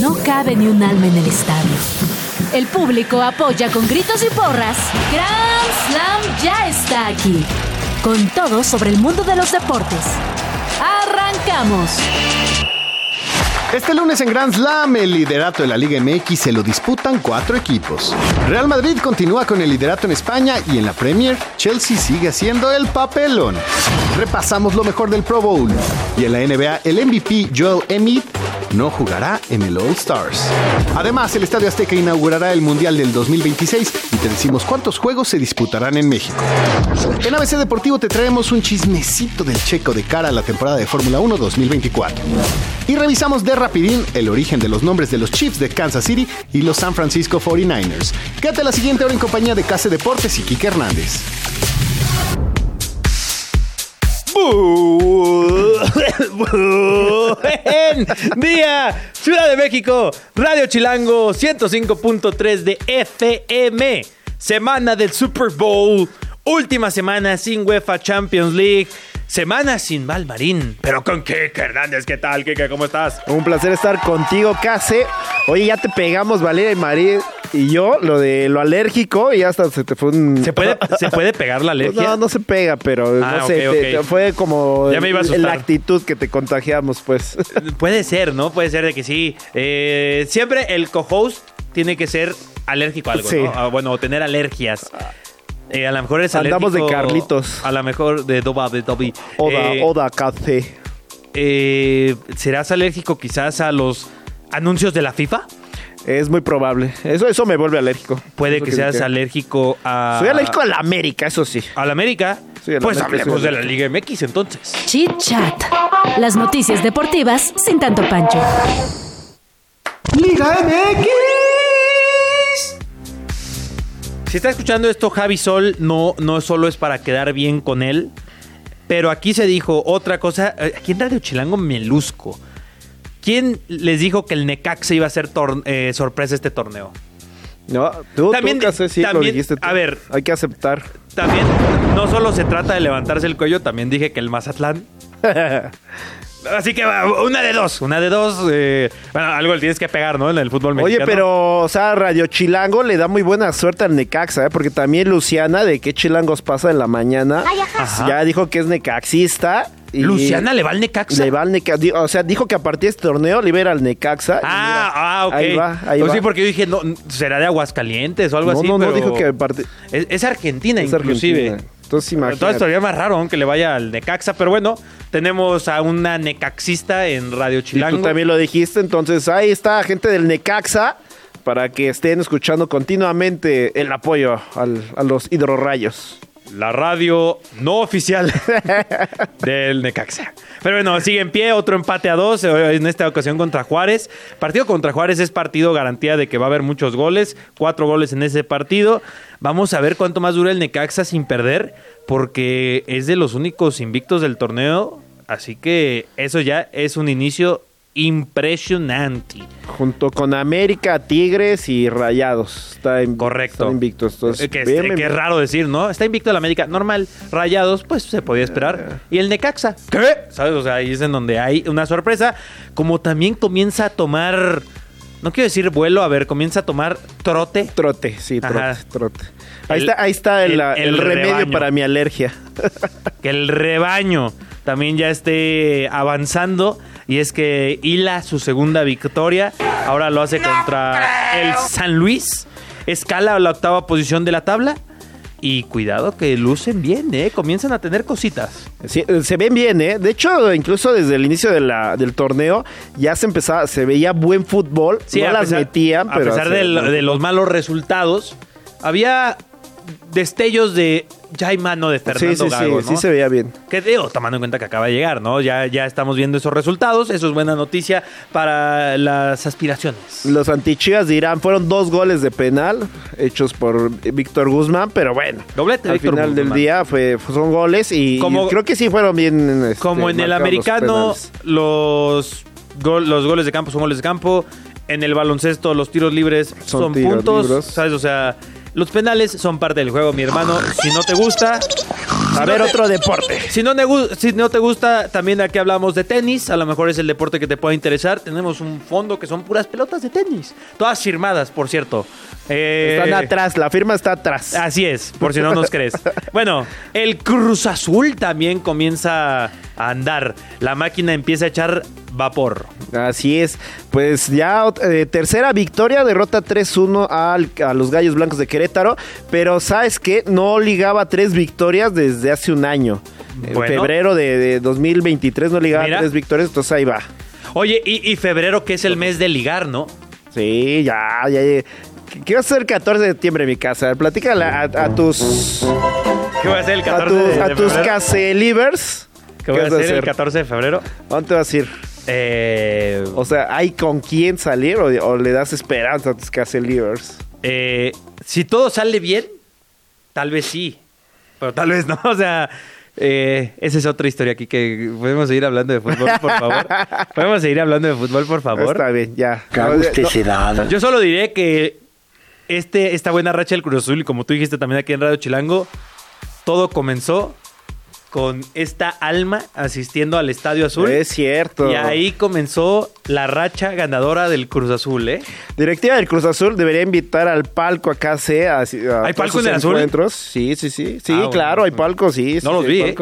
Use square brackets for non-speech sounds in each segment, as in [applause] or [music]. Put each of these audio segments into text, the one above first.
No cabe ni un alma en el estadio. El público apoya con gritos y porras. Grand Slam ya está aquí. Con todo sobre el mundo de los deportes. ¡Arrancamos! Este lunes en Grand Slam, el liderato de la Liga MX se lo disputan cuatro equipos. Real Madrid continúa con el liderato en España y en la Premier, Chelsea sigue haciendo el papelón. Repasamos lo mejor del Pro Bowl. Y en la NBA, el MVP Joel Embiid no jugará en el All Stars. Además, el Estadio Azteca inaugurará el Mundial del 2026 y te decimos cuántos juegos se disputarán en México. En ABC Deportivo te traemos un chismecito del checo de cara a la temporada de Fórmula 1 2024. Y revisamos de rapidín el origen de los nombres de los Chiefs de Kansas City y los San Francisco 49ers. Quédate la siguiente hora en compañía de Case Deportes y Kike Hernández. Buen día, Ciudad de México, Radio Chilango 105.3 de FM. Semana del Super Bowl, última semana sin UEFA Champions League. Semana sin Malmarín, pero con Kike Hernández, ¿qué tal, Kike? ¿Cómo estás? Un placer estar contigo, Case. Oye, ya te pegamos, Valeria y María y yo, lo de lo alérgico, y hasta se te fue un... ¿Se puede, [laughs] ¿se puede pegar la alergia? No, no se pega, pero Ah, no sé, te- ok. te- fue como Ya me iba a la actitud que te contagiamos, pues. [laughs] Puede ser, ¿no? Puede ser de que sí. Eh, siempre el co-host tiene que ser alérgico a algo, Sí. ¿no? Ah, bueno, o tener alergias. Eh, a lo mejor es Andamos de alérgico- Carlitos. A lo mejor de Doba, de Dobby. Oda, Eh, Oda Café. eh, ¿Serás alérgico quizás a los anuncios de la FIFA? Es muy probable. Eso, eso me vuelve alérgico. Puede que seas alérgico a... Soy alérgico a la América, eso sí. a la América. Sí, a la pues América hablemos de la Liga MX entonces. Chit Chat. Las noticias deportivas sin tanto pancho. Liga MX. Si está escuchando esto, Javi Sol no, no solo es para quedar bien con él, pero aquí se dijo otra cosa. eh, Aquí en Radio Chilango me luzco. ¿Quién les dijo que el Necaxa iba a ser eh, sorpresa este torneo? No, tú, También- tú, sí, lo también- dijiste tú. a ver. Hay que aceptar. También no solo se trata de levantarse el cuello, también dije que el Mazatlán. [laughs] Así que va, una de dos, una de dos. eh, bueno, algo le tienes que pegar, ¿no? En el fútbol Oye, mexicano. pero, o sea, Radio Chilango le da muy buena suerte al Necaxa, ¿eh? porque también Luciana, de qué chilangos pasa en la mañana, Ajá. ya dijo que es necaxista. Y Luciana le va al Necaxa. Le va al Necaxa. O sea, dijo que a partir de este torneo le iba a ir al Necaxa. Ah, mira, ah, ok. Ahí va, ahí Pues va. sí, porque yo dije, no, será de Aguascalientes o algo no, así. no, no, pero dijo que a partir... Es, es Argentina, es inclusive. Argentina. Entonces, imagínate. todavía más raro, aunque le vaya al Necaxa. Pero bueno, tenemos a una necaxista en Radio Y Chilango. tú también lo dijiste, entonces ahí está, gente del Necaxa, para que estén escuchando continuamente el apoyo al- a los hidrorrayos. La radio no oficial [laughs] del Necaxa. Pero bueno, sigue en pie, otro empate a dos, eh, en esta ocasión contra Juárez. Partido contra Juárez es partido garantía de que va a haber muchos goles, cuatro goles en ese partido. Vamos a ver cuánto más dura el Necaxa sin perder, porque es de los únicos invictos del torneo. Así que eso ya es un inicio impresionante. Junto con América, Tigres y Rayados. Está in- Correcto. Están invictos. Entonces, Eh, que, bien, que bien, es raro decir, ¿no? Está invicto el América. Normal. Rayados, pues se podía esperar. Y el Necaxa. ¿Qué? ¿Sabes? O sea, ahí es en donde hay una sorpresa. Como también comienza a tomar. No quiero decir vuelo, a ver, comienza a tomar trote. Trote, sí, trote, Ajá. trote. Ahí El- está, ahí está el, el- remedio para mi alergia. [laughs] Que el rebaño también ya esté avanzando. Y es que hila su segunda victoria. Ahora lo hace contra el San Luis. Escala a la octava posición de la tabla. Y cuidado que lucen bien, ¿eh? Comienzan a tener cositas. Sí, eh, se ven bien, ¿eh? De hecho, incluso desde el inicio de la, del torneo ya se empezaba, se veía buen fútbol. no a las pesar- metían, a pero... pesar se- del- de los malos resultados, había destellos de ya hay mano de Fernando sí, Gago, sí, ¿no? sí se veía bien. Que digo, tomando en cuenta que acaba de llegar, ¿no? Ya, ya estamos viendo esos resultados. Eso es buena noticia para las aspiraciones. Los antichivas dirán, fueron dos goles de penal hechos por Víctor Guzmán, pero bueno. Doblete, Al Víctor final del Guzmán. día fue, son goles y, Como- y creo que sí fueron bien. este, Como en el americano, los, los goles de campo son goles de campo. En el baloncesto, los tiros libres son, Son tiros puntos. ¿Sabes? O sea, los penales son parte del juego, mi hermano. Si no te gusta, A ver, otro deporte. Si no, te gu- si no te gusta, también aquí hablamos de tenis. A lo mejor es el deporte que te pueda interesar. Tenemos un fondo que son puras pelotas de tenis. Todas firmadas, por cierto. Eh, Están atrás, la firma está atrás. Así es, por si no nos crees. Bueno, el Cruz Azul también comienza a andar. La máquina empieza a echar vapor. Así es. Pues ya eh, tercera victoria, derrota 3-1 al- a los Gallos Blancos de Querétaro. Pero sabes que no ligaba tres victorias desde hace un año. En febrero de, de 2023 no ligaba Mira. tres victorias, entonces ahí va. Oye, y, y febrero, que es el mes de ligar, ¿no? Sí, ya, ya. ya. ¿Qué va a ser el 14 de septiembre en mi casa? Platícale a, a tus. ¿Qué voy a hacer el A, 14 tu- de, a de tus febrero? caselivers. ¿Qué voy a a hacer el hacer? 14 de febrero? ¿Dónde te vas a ir? Eh, O sea, ¿hay con quién salir o, o le das esperanza a tus caselivers? eh, si todo sale bien, tal vez sí. Pero tal vez no. [laughs] O sea, eh, esa es otra historia aquí que podemos seguir hablando de fútbol, por favor. [laughs] Podemos seguir hablando de fútbol, por favor. Está bien, ya. No. Yo solo diré que este, esta buena racha del Cruz Azul, y como tú dijiste también aquí en Radio Chilango, todo comenzó con esta alma asistiendo al Estadio Azul. Es cierto. Y ahí comenzó la racha ganadora del Cruz Azul, ¿eh? Directiva del Cruz Azul debería invitar al palco a KC a, a ¿Hay palco en el Azul? Sí, sí, sí. Sí, Ah, claro, bueno. hay palco, sí. sí, No los sí, vi, ¿eh?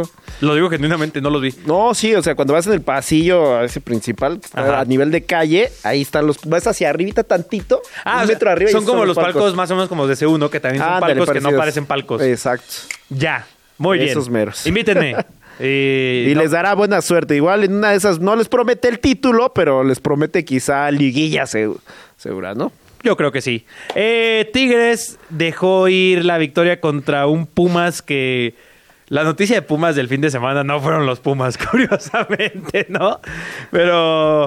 Lo digo genuinamente, no los vi. No, sí, o sea, cuando vas en el pasillo a ese principal, Ajá. a nivel de calle, ahí están los... Vas hacia arribita tantito, Ah, un o sea, metro arriba. y son como los palcos. más o menos como de C1, que también son Ándale, palcos que no parecen palcos. Exacto. Ya, muy bien. Esos meros. Invítenme. [laughs] Eh, Y no, les dará buena suerte. Igual en una de esas no les promete el título, pero les promete quizá liguilla segu- segura, ¿no? Yo creo que sí. Eh, Tigres dejó ir la victoria contra un Pumas que... La noticia de Pumas del fin de semana no fueron los Pumas, [laughs] curiosamente, ¿no? Pero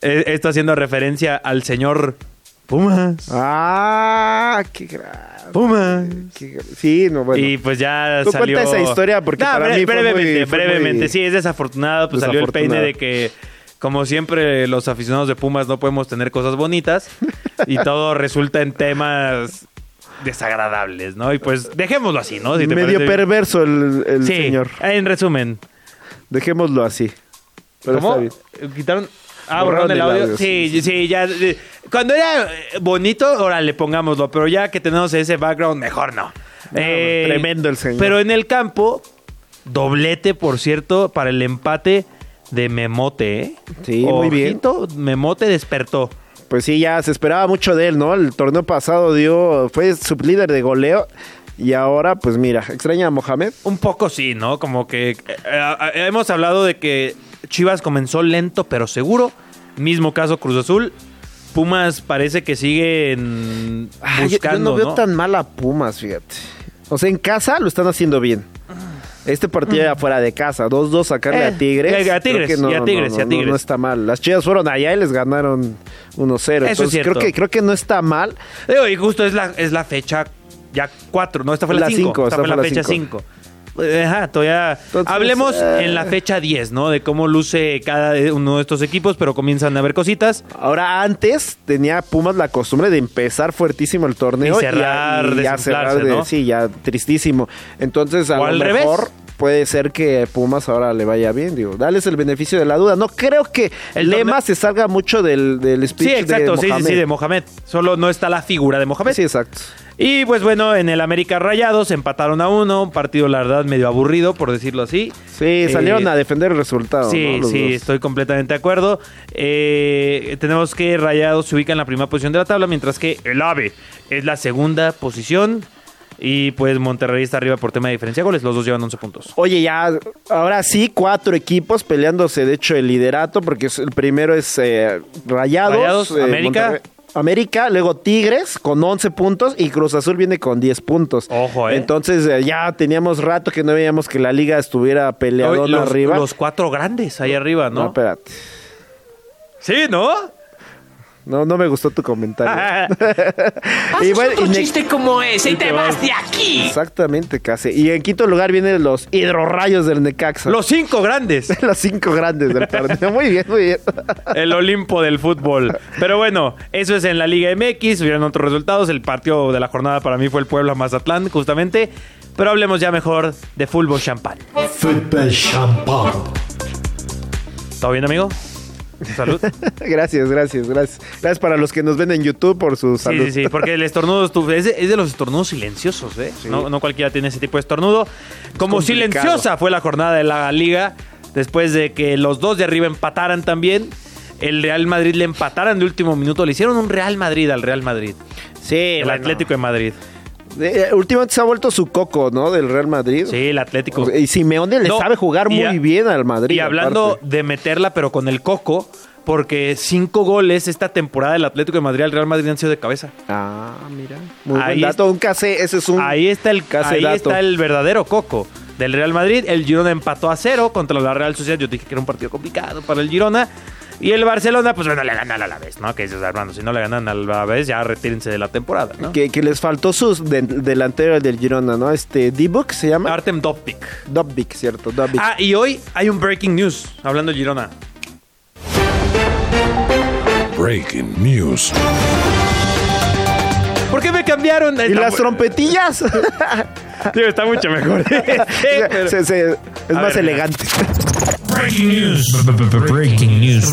eh, esto haciendo referencia al señor Pumas. Ah, qué grave. Pumas. Sí, no, bueno. Y pues ya Tú salió... cuenta esa historia, porque para mí fue brevemente, muy- fue brevemente. muy Sí, es desafortunado. Pues salió el peine de que, como siempre, los aficionados de Pumas no podemos tener cosas bonitas. [laughs] y todo resulta en temas desagradables, ¿no? Y pues dejémoslo así, ¿no? Si te Medio parece- perverso el, el Sí, señor. en resumen. Dejémoslo así. Pero ¿Cómo? está bien. ¿Quitaron? Ah, Borraron el audio. Sí, sí, sí, ya. Cuando era bonito, ahora le pongámoslo. Pero ya que tenemos ese background, mejor no. Eh, tremendo el señor. Pero en el campo, doblete, por cierto, para el empate de Memote. ¿eh? Sí, muy bien. Memote despertó. Pues sí, ya se esperaba mucho de él, ¿no? El torneo pasado dio, fue sublíder de goleo. Y ahora, pues mira, extraña a Mohamed. Un poco sí, ¿no? Como que eh, eh, hemos hablado de que Chivas comenzó lento pero seguro. Mismo caso Cruz Azul. Pumas parece que siguen Ah, buscando, yo, no veo ¿no? tan mal a Pumas, fíjate. O sea, en casa lo están haciendo bien. Este partido era fuera de casa, 2-2 sacarle Eh, a Tigres. y a creo Tigres, que no, y a Tigres, no, y a Tigres. no está mal. Las Chivas fueron allá y les ganaron 1-0. es Entonces, cierto. creo que creo que no está mal. Digo, y justo es la, es la fecha ya 4, no, esta fue la La 5. cinco, Esta esta fue la fecha cinco. 5. Ajá, todavía. Entonces, Hablemos eh. en la fecha 10, ¿no? De cómo luce cada uno de estos equipos, pero comienzan a haber cositas. Ahora, antes tenía Pumas la costumbre de empezar fuertísimo el torneo Y cerrar, a- y a desinflarse, cerrar de- ¿no? Sí, ya tristísimo. Entonces, a O lo al mejor revés. Puede ser que Pumas ahora le vaya bien. Digo, dales el beneficio de la duda. No creo que El Lema torneo- se salga mucho del, del speech Sí, exacto, de sí, sí, Mohamed. sí, de Mohamed. Solo no está la figura de Mohamed. Sí, exacto. Y pues bueno, en el América Rayados empataron a uno, un partido la verdad medio aburrido, por decirlo así. Sí, salieron Eh, a defender el resultado. Sí, sí, dos. estoy completamente de acuerdo. Eh, tenemos que Rayados se ubica en la primera posición de la tabla, mientras que el AVE es la segunda posición. Y pues Monterrey está arriba por tema de diferencia de goles, los dos llevan 11 puntos. Oye, ya, ahora sí, cuatro equipos peleándose, de hecho, el liderato, porque el primero es eh, Rayados, Rayados, eh, América. Monterrey- América, luego Tigres con 11 puntos y Cruz Azul viene con 10 puntos. Ojo, ¿eh? Entonces eh, ya teníamos rato que no veíamos que la liga estuviera peleadona los, arriba. los cuatro grandes ahí arriba, No, ¿no? espérate. sí, ¿no? No, no me gustó tu comentario. Haces Y bueno, otro y ne- chiste como ese y te vas de aquí. Exactamente, casi. Y en quinto lugar vienen los hidrorrayos del Necaxa. los cinco grandes. [laughs] los cinco grandes del torneo. [laughs] Muy bien, muy bien. El Olimpo del fútbol. Pero bueno, eso es en la Liga MX. Hubieron otros resultados. El partido de la jornada para mí fue el Puebla Mazatlán, justamente. Pero hablemos ya mejor de fútbol champán. Football champagne. ¿Todo bien, amigo? Salud. [laughs] Gracias, gracias, gracias. Gracias para los que nos ven en YouTube por su salud. sí, sí, porque el estornudo es de, es de los estornudos silenciosos, ¿eh? No, no cualquiera tiene ese tipo de estornudo. Como silenciosa fue la jornada de la liga, después de que los dos de arriba empataran también. El Real Madrid le empataran de último minuto. Le hicieron un Real Madrid al Real Madrid. Sí, El bueno. Atlético de Madrid. Eh, últimamente se ha vuelto su coco, ¿no? Del Real Madrid. Sí, el Atlético. Y Simeone le No, sabe jugar y muy a- bien al Madrid. Y hablando aparte. de meterla, pero con el coco, porque cinco goles esta temporada del Atlético de Madrid al Real Madrid han sido de cabeza. Ah, mira. Muy Ahí buen dato. Un casé, ese es un. Ahí está el, casi ahí dato. está el verdadero coco del Real Madrid. El Girona empató a cero contra la Real Sociedad. Yo dije que era un partido complicado para el Girona. Y el Barcelona, pues bueno, le gana al Alavés, ¿no? Que dices, hermano, si no le ganan al Alavés, ya retírense de la temporada, ¿no? Que, que les faltó su de- delantero del Girona, ¿no? Este, D-Book se llama. Artem Dopik. Dobbik, cierto, Dobbik. Ah, y hoy hay un breaking news hablando del Girona. Breaking news. ¿Por qué me cambiaron? ¿Y las trompetillas? [laughs] Tío, está mucho mejor. [laughs] [laughs] Sí, pero- Se- se- es A más ver, elegante. Breaking news. Breaking news.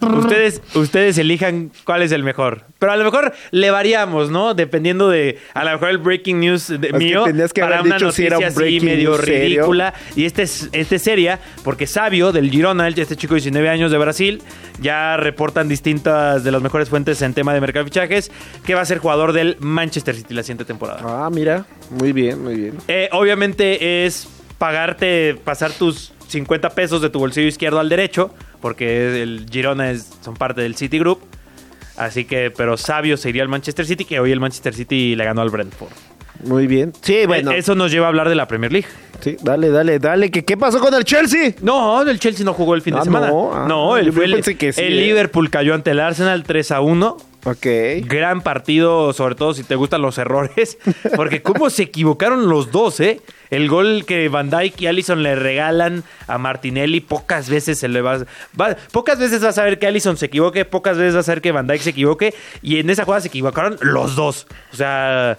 Ustedes, ustedes elijan cuál es el mejor. Pero a lo mejor le variamos, ¿no? Dependiendo de. A lo mejor el breaking news de- mío. que para una dicho si noticia era un así medio ridícula. Y este es, este es seria, porque Sabio del Girona, este chico de 19 años de Brasil, ya reportan distintas de las mejores fuentes en tema de mercado de fichajes, que va a ser jugador del Manchester City la siguiente temporada. Ah, mira. Muy bien, muy bien. Eh, obviamente es pagarte, pasar tus 50 pesos de tu bolsillo izquierdo al derecho, porque el Girona es, son parte del City Group. Así que, pero sabio sería el Manchester City, que hoy el Manchester City le ganó al Brentford. Muy bien. Sí, bueno. Eh, Eso nos lleva a hablar de la Premier League. Sí, dale, dale, dale. ¿Qué, qué pasó con el Chelsea? No, el Chelsea no jugó el fin de Ah, semana. no. Ah, no, el, fue el, que sí, el eh. Liverpool cayó ante el Arsenal 3 a 1. Ok. Gran partido, sobre todo si te gustan los errores, [laughs] porque cómo se equivocaron los dos, ¿eh? El gol que Van Dijk y Allison le regalan a Martinelli, pocas veces se le va, va- pocas veces vas a ver que Allison se equivoque, pocas veces vas a ver que Van Dijk se equivoque, y en esa jugada se equivocaron los dos. O sea,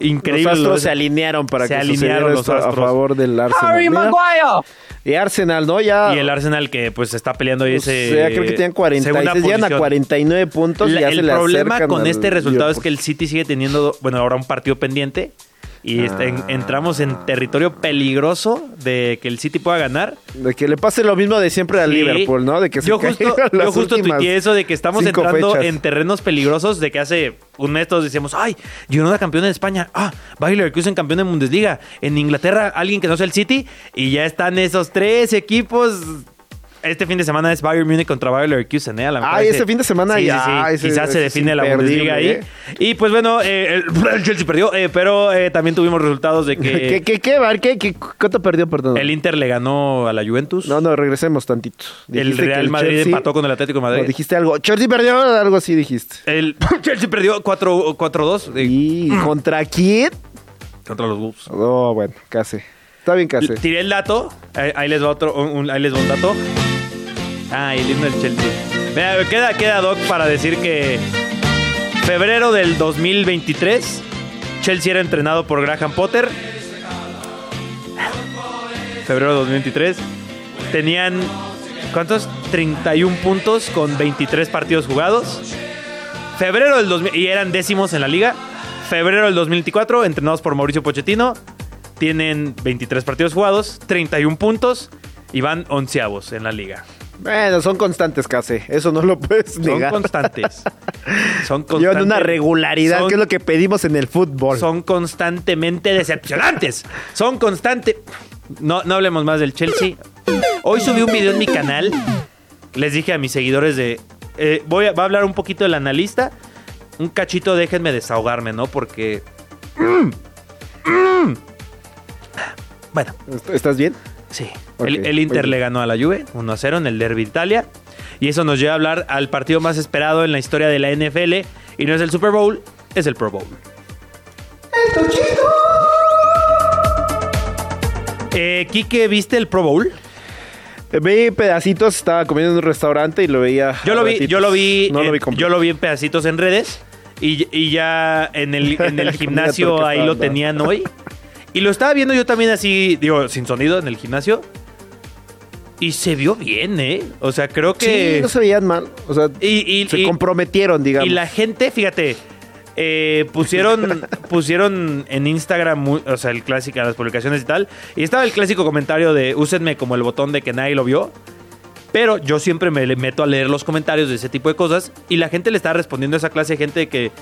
increíble. Los lo astros se alinearon para Se que alinearon los esto a astros. favor del Arsenal. Harry. Maguire. Y Arsenal, ¿no? Ya. Y el Arsenal que pues está peleando ahí o ese... sea, creo que tienen 46, segunda llegan a posición. 49 puntos. y La- ya el se le problema con al este resultado es que el. City sigue teniendo, bueno, ahora un partido pendiente. Y en- entramos en territorio peligroso de que el City pueda ganar. De que le pase lo mismo de siempre al Sí. Liverpool, ¿no? De que se yo justo, [laughs] las yo justo tuiteé eso de que estamos entrando fechas. en terrenos peligrosos de que hace un mes todos decíamos, ay, Girona campeón de España, ah, Bayer Leverkusen campeón de Bundesliga, en Inglaterra alguien que no sea el City y ya están esos tres equipos. Este fin de semana es Bayern Múnich contra Bayer Leverkusen, ¿eh? A Ay, ese- este fin de semana sí, ya, sí, sí. ese- Quizás se define la Bundesliga ahí. ¿eh? Y pues bueno, eh, el, [laughs] el Chelsea perdió, eh, pero eh, también tuvimos resultados de ¿Qué, que [laughs] qué, qué, Bar? ¿Qué, qué, ¿Cuánto perdió, perdón? el Inter le ganó a la Juventus. No, no, regresemos tantito. el Dijiste Real Madrid Chelsea- empató con el Atlético de No, Madrid. dijiste algo. Chelsea perdió, algo así dijiste. El [laughs] Chelsea perdió 4 4-2 eh, ¿Y contra quién? contra los Wolves. Oh, bueno, casi. Está bien, casi. Tiré el dato. Ahí, ahí les va otro. Un, un- ahí les va un dato. Ah, el himno del Chelsea. Mira, queda, queda Doc para decir que febrero del 2023 Chelsea era entrenado por Graham Potter. Febrero del 2023 tenían ¿cuántos? 31 puntos con 23 partidos jugados. Febrero del 2000 y eran décimos en la liga. Febrero del 2024 entrenados por Mauricio Pochettino tienen 23 partidos jugados, 31 puntos y van onceavos en la liga. Bueno, son constantes, casi. Eso no lo puedes Son negar. constantes. [laughs] Son constantes. Llevan una regularidad, Son- que es lo que pedimos en el fútbol. Son constantemente decepcionantes. Son constantes. No, no hablemos más del Chelsea. Hoy subí un video en mi canal. Les dije a mis seguidores de. eh, voy a, va a hablar un poquito del analista. Un cachito, déjenme desahogarme, ¿no? Porque. Bueno, ¿Est- ¿Estás bien? Sí. El, el Inter le ganó a la Juve 1 a 0 en el Derby de Italia. Y eso nos lleva a hablar al partido más esperado en la historia de la NFL. Y no es el Super Bowl, es el Pro Bowl. Eh, Quique, ¿viste el Pro Bowl? Eh, Vi pedacitos, estaba comiendo en un restaurante y lo veía. Yo lo vi, ratitos. yo lo vi, No lo vi completo. yo lo vi en pedacitos en redes. Y, y ya en el, en el [laughs] gimnasio ahí lo tenían hoy. [laughs] Y lo estaba viendo yo también así, digo, sin sonido en el gimnasio. Y se vio bien, ¿eh? O sea, creo que... Sí, no se veían mal. O sea, y, y- se y- comprometieron, digamos. y la gente, fíjate, eh, pusieron, [laughs] pusieron en Instagram, o sea, el clásico, las publicaciones y tal. Y estaba el clásico comentario de úsenme como el botón de que nadie lo vio. Pero yo siempre me meto a leer los comentarios de ese tipo de cosas. Y la gente le está respondiendo a esa clase de gente que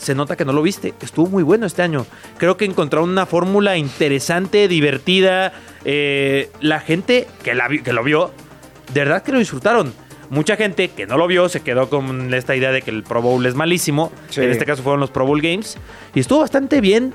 se nota que no lo viste. Estuvo muy bueno este año. Creo que encontraron una fórmula interesante, divertida. Eh, la gente que, la que lo vio, de verdad que lo disfrutaron. Mucha gente que no lo vio se quedó con esta idea de que el Pro Bowl es malísimo. Sí. En este caso fueron los Pro Bowl Games. Y estuvo bastante bien.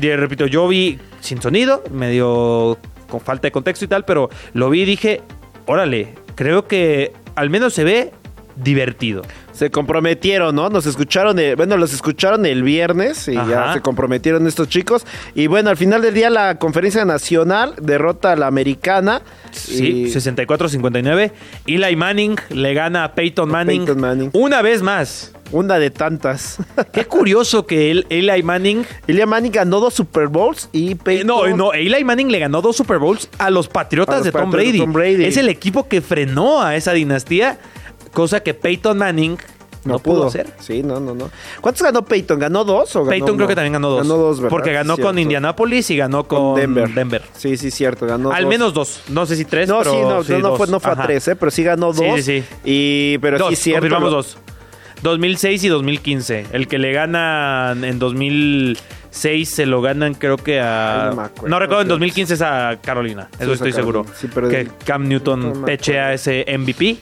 Y, repito, yo vi sin sonido, medio con falta de contexto y tal, pero lo vi y dije, órale, creo que al menos se ve divertido. Se comprometieron, ¿no? Nos escucharon, el- bueno, los escucharon el viernes y ya se comprometieron estos chicos. Y bueno, al final del día la conferencia nacional derrota a la americana. Sí, y- 64-59. Eli Manning le gana a Peyton Manning, Peyton Manning. una vez más. Una de tantas. [laughs] Qué curioso que el, Eli Manning... Ilya Manning ganó dos Super Bowls y Eh, Peyton... No, no, Eli Manning le ganó dos Super Bowls a los Patriotas A los de Tom Patriotas de. Tom Brady. Es el equipo que frenó a esa dinastía, cosa que Peyton Manning no, pudo. hacer. Sí, no, no, no. ¿Cuántos ganó Peyton? ¿Ganó dos o ganó Peyton creo que también ganó dos. Ganó dos, ¿verdad? Porque ganó Cierto. con Indianapolis y ganó con, Con Denver. Denver. Sí, sí, cierto. Ganó Al dos. menos dos. No sé si tres, No, pero sí, no, sí, no, fue, no fue a tres, ¿eh? Pero sí ganó Sí, dos. sí, sí. Y, pero dos, sí, cierto. confirmamos lo- dos. 2006 y 2015. El que le ganan en 2006 se lo ganan creo que a... Ay, no no, recuerdo, en 2015 es a Carolina. Eso Sí, estoy seguro. Sí, pero que Cam Newton no pechea ese MVP.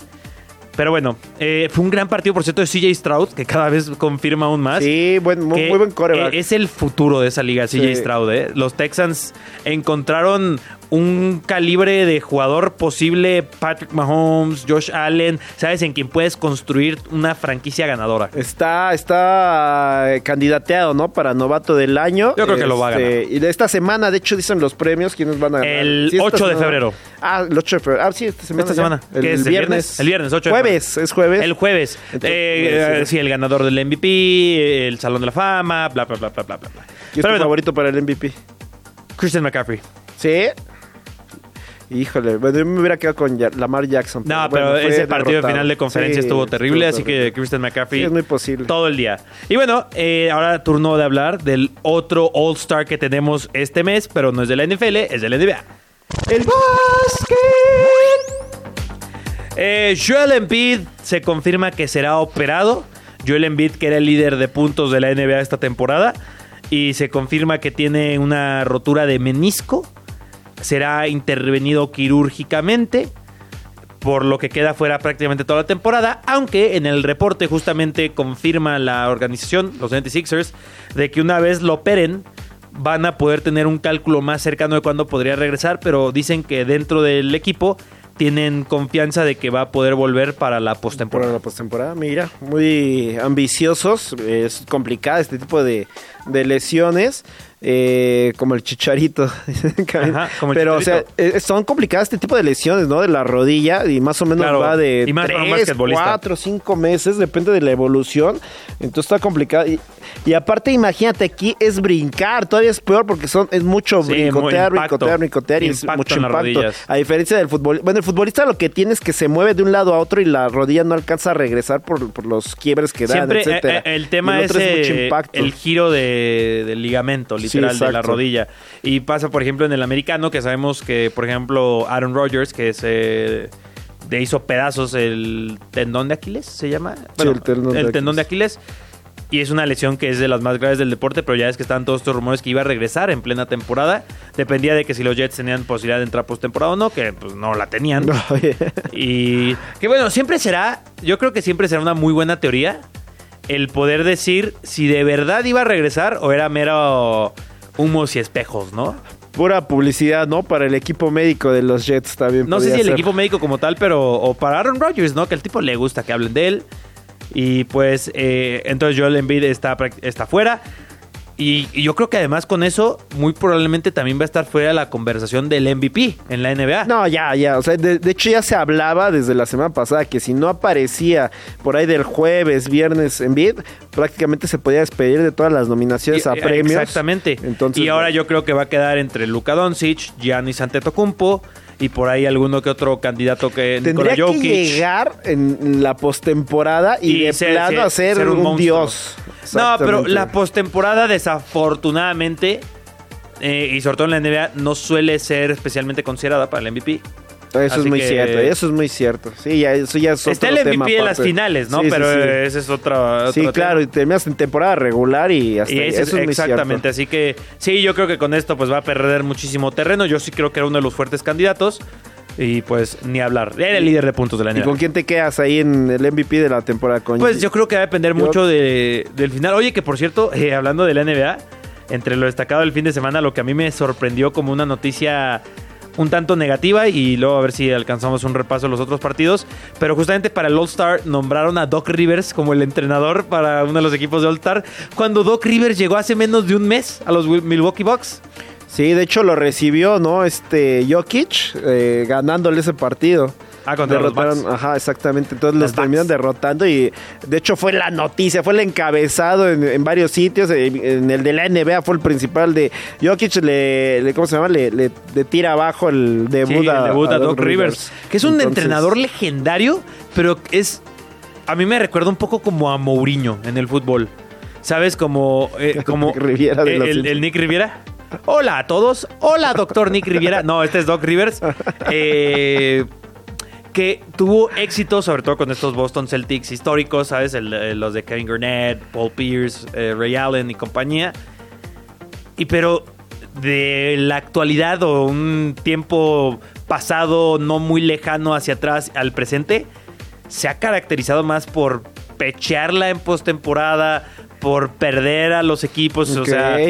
Pero bueno, eh, fue un gran partido, por cierto, de CJ Stroud, que cada vez confirma aún más. Sí, buen, muy, muy buen coreback. eh, Es el futuro de esa liga, CJ Sí. Stroud. ¿eh? Los Texans encontraron un calibre de jugador posible, Patrick Mahomes, Josh Allen, ¿sabes? En quien puedes construir una franquicia ganadora. Está, está eh, candidateado, ¿no? Para novato del año. Yo creo que lo va a ganar. Y de esta semana, de hecho, dicen los premios, quiénes van a ganar. El esta 8 de semana- febrero. Ah, el 8 de febrero. Ah, sí, esta semana. Esta semana. El, ¿Qué es, el viernes. viernes? El viernes, 8 de Jueves, es jueves. El jueves. Entonces, Eh, sí, el ganador del MVP, el Salón de la Fama, bla, bla, bla, bla, bla, bla. ¿Quién es tu favorito para el MVP? Christian McCaffrey. Sí. Híjole, bueno, yo me hubiera quedado con Lamar Jackson. No, pero ese partido de final de conferencia Sí, estuvo terrible, así terrible. que Christian McCaffrey. Sí, es muy posible. Todo el día. Y bueno, eh, ahora turno de hablar del otro All-Star que tenemos este mes, pero no es de la NFL, es de la NBA. El básquet. Eh, Joel Embiid se confirma que será operado. Joel Embiid, que era el líder de puntos de la NBA esta temporada, y se confirma que tiene una rotura de menisco. Será intervenido quirúrgicamente por lo que queda fuera prácticamente toda la temporada, aunque en el reporte justamente confirma la organización, los 96ers, de que una vez lo operen, van a poder tener un cálculo más cercano de cuándo podría regresar, pero dicen que dentro del equipo tienen confianza de que va a poder volver para la Para postemporada. la postemporada, mira, muy ambiciosos. Es complicada este tipo de, de lesiones. Eh, como el chicharito. [laughs] Ajá, como el Pero, o sea, Chicharito. eh, son complicadas este tipo de lesiones, ¿no? De la rodilla y más o menos Claro, va de y más tres, cuatro, cinco meses, depende de la evolución. Entonces está complicado. Y, y aparte, imagínate, aquí es brincar, todavía es peor porque son es mucho Sí, brincotear, impacto. brincotear, brincotear y es mucho impacto. A diferencia del fútbol. Bueno, el futbolista lo que tiene es que se mueve de un lado a otro y la rodilla no alcanza a regresar por, por los quiebres que dan, Siempre etcétera. eh, eh, el tema es, otro mucho eh, impacto. el giro de, del ligamento, literal, de la rodilla. Y pasa, por ejemplo, en el americano, que sabemos que, por ejemplo, Aaron Rodgers, que se le hizo pedazos el tendón de Aquiles, ¿se llama? el tendón de tendón de Aquiles. Y es una lesión que es de las más graves del deporte, pero ya es que están todos estos rumores que iba a regresar en plena temporada. Dependía de que si los Jets tenían posibilidad de entrar postemporada o no, que pues no la tenían. [laughs] No. Y que bueno, siempre será, yo creo que siempre será una muy buena teoría el poder decir si de verdad iba a regresar o era mero humos y espejos, ¿no? Pura publicidad, ¿no? Para el equipo médico de los Jets también. No sé si el equipo médico como tal, pero o para Aaron Rodgers, ¿no? Que al tipo le gusta que hablen de él. Y pues eh, entonces Joel Embiid está, está fuera. Y, y yo creo que además con eso, muy probablemente también va a estar fuera de la conversación del MVP en la NBA. No, ya, ya. O sea, de, de hecho ya se hablaba desde la semana pasada que si no aparecía por ahí del jueves, viernes en bid, prácticamente se podía despedir de todas las nominaciones a Y- premios. Exactamente. Entonces, y ahora yo creo que va a quedar entre Luka Doncic, Giannis Antetokounmpo y por ahí alguno que otro candidato que Nikola Tendría que llegar en la postemporada y, Y de ser- plano ser- a ser, ser un dios. No, pero la postemporada desafortunadamente eh, y sobre todo en la NBA no suele ser especialmente considerada para el MVP. Eso Así es muy que- cierto, eso es muy cierto. Sí, ya, eso ya es Está otro el tema MVP de las aparte. finales, ¿no? Sí, sí, pero sí. ese es otra. Sí, otro claro, y tema. terminas en temporada regular y hasta Y ese eso es exactamente, así que sí, yo creo que con esto pues va a perder muchísimo terreno. Yo sí creo que era uno de los fuertes candidatos y pues ni hablar. Era el líder de puntos de la ¿Y NBA. con quién te quedas ahí en el MVP de la temporada? Con Pues yo creo que va a depender Yo- mucho de- del final. Oye, que por cierto, eh, hablando de la NBA, entre lo destacado del fin de semana, lo que a mí me sorprendió como una noticia un tanto negativa y luego a ver si alcanzamos un repaso de los otros partidos. Pero justamente para el All-Star nombraron a Doc Rivers como el entrenador para uno de los equipos de All-Star, cuando Doc Rivers llegó hace menos de un mes a los Milwaukee Bucks. Sí, de hecho lo recibió, ¿no? Este Jokic eh, ganándole ese partido. Ah, contra los Derrotaron, Bucks. ajá, exactamente. Entonces los Los terminan derrotando y de hecho fue la noticia, fue el encabezado en, en varios sitios. En, en el de la NBA fue el principal de Jokic, le, le- ¿cómo se llama? Le, le- le tira abajo el debut, Sí, a, el debut a Doc Doc Rivers, que es un Entonces, entrenador legendario, pero es a mí me recuerda un poco como a Mourinho en el fútbol. ¿Sabes? Como, eh, [laughs] como Nick Riviera de eh, los el, Simpsons. el Nick Riviera. Hola a todos. Hola, doctor Nick Riviera. No, este es Doc Rivers. [laughs] Eh, que tuvo éxito, sobre todo con estos Boston Celtics históricos, ¿sabes? El- el- los de Kevin Garnett, Paul Pierce, eh, Ray Allen y compañía. Y pero de la actualidad o un tiempo pasado no muy lejano hacia atrás al presente, se ha caracterizado más por pechearla en postemporada, por perder a los equipos, o sea,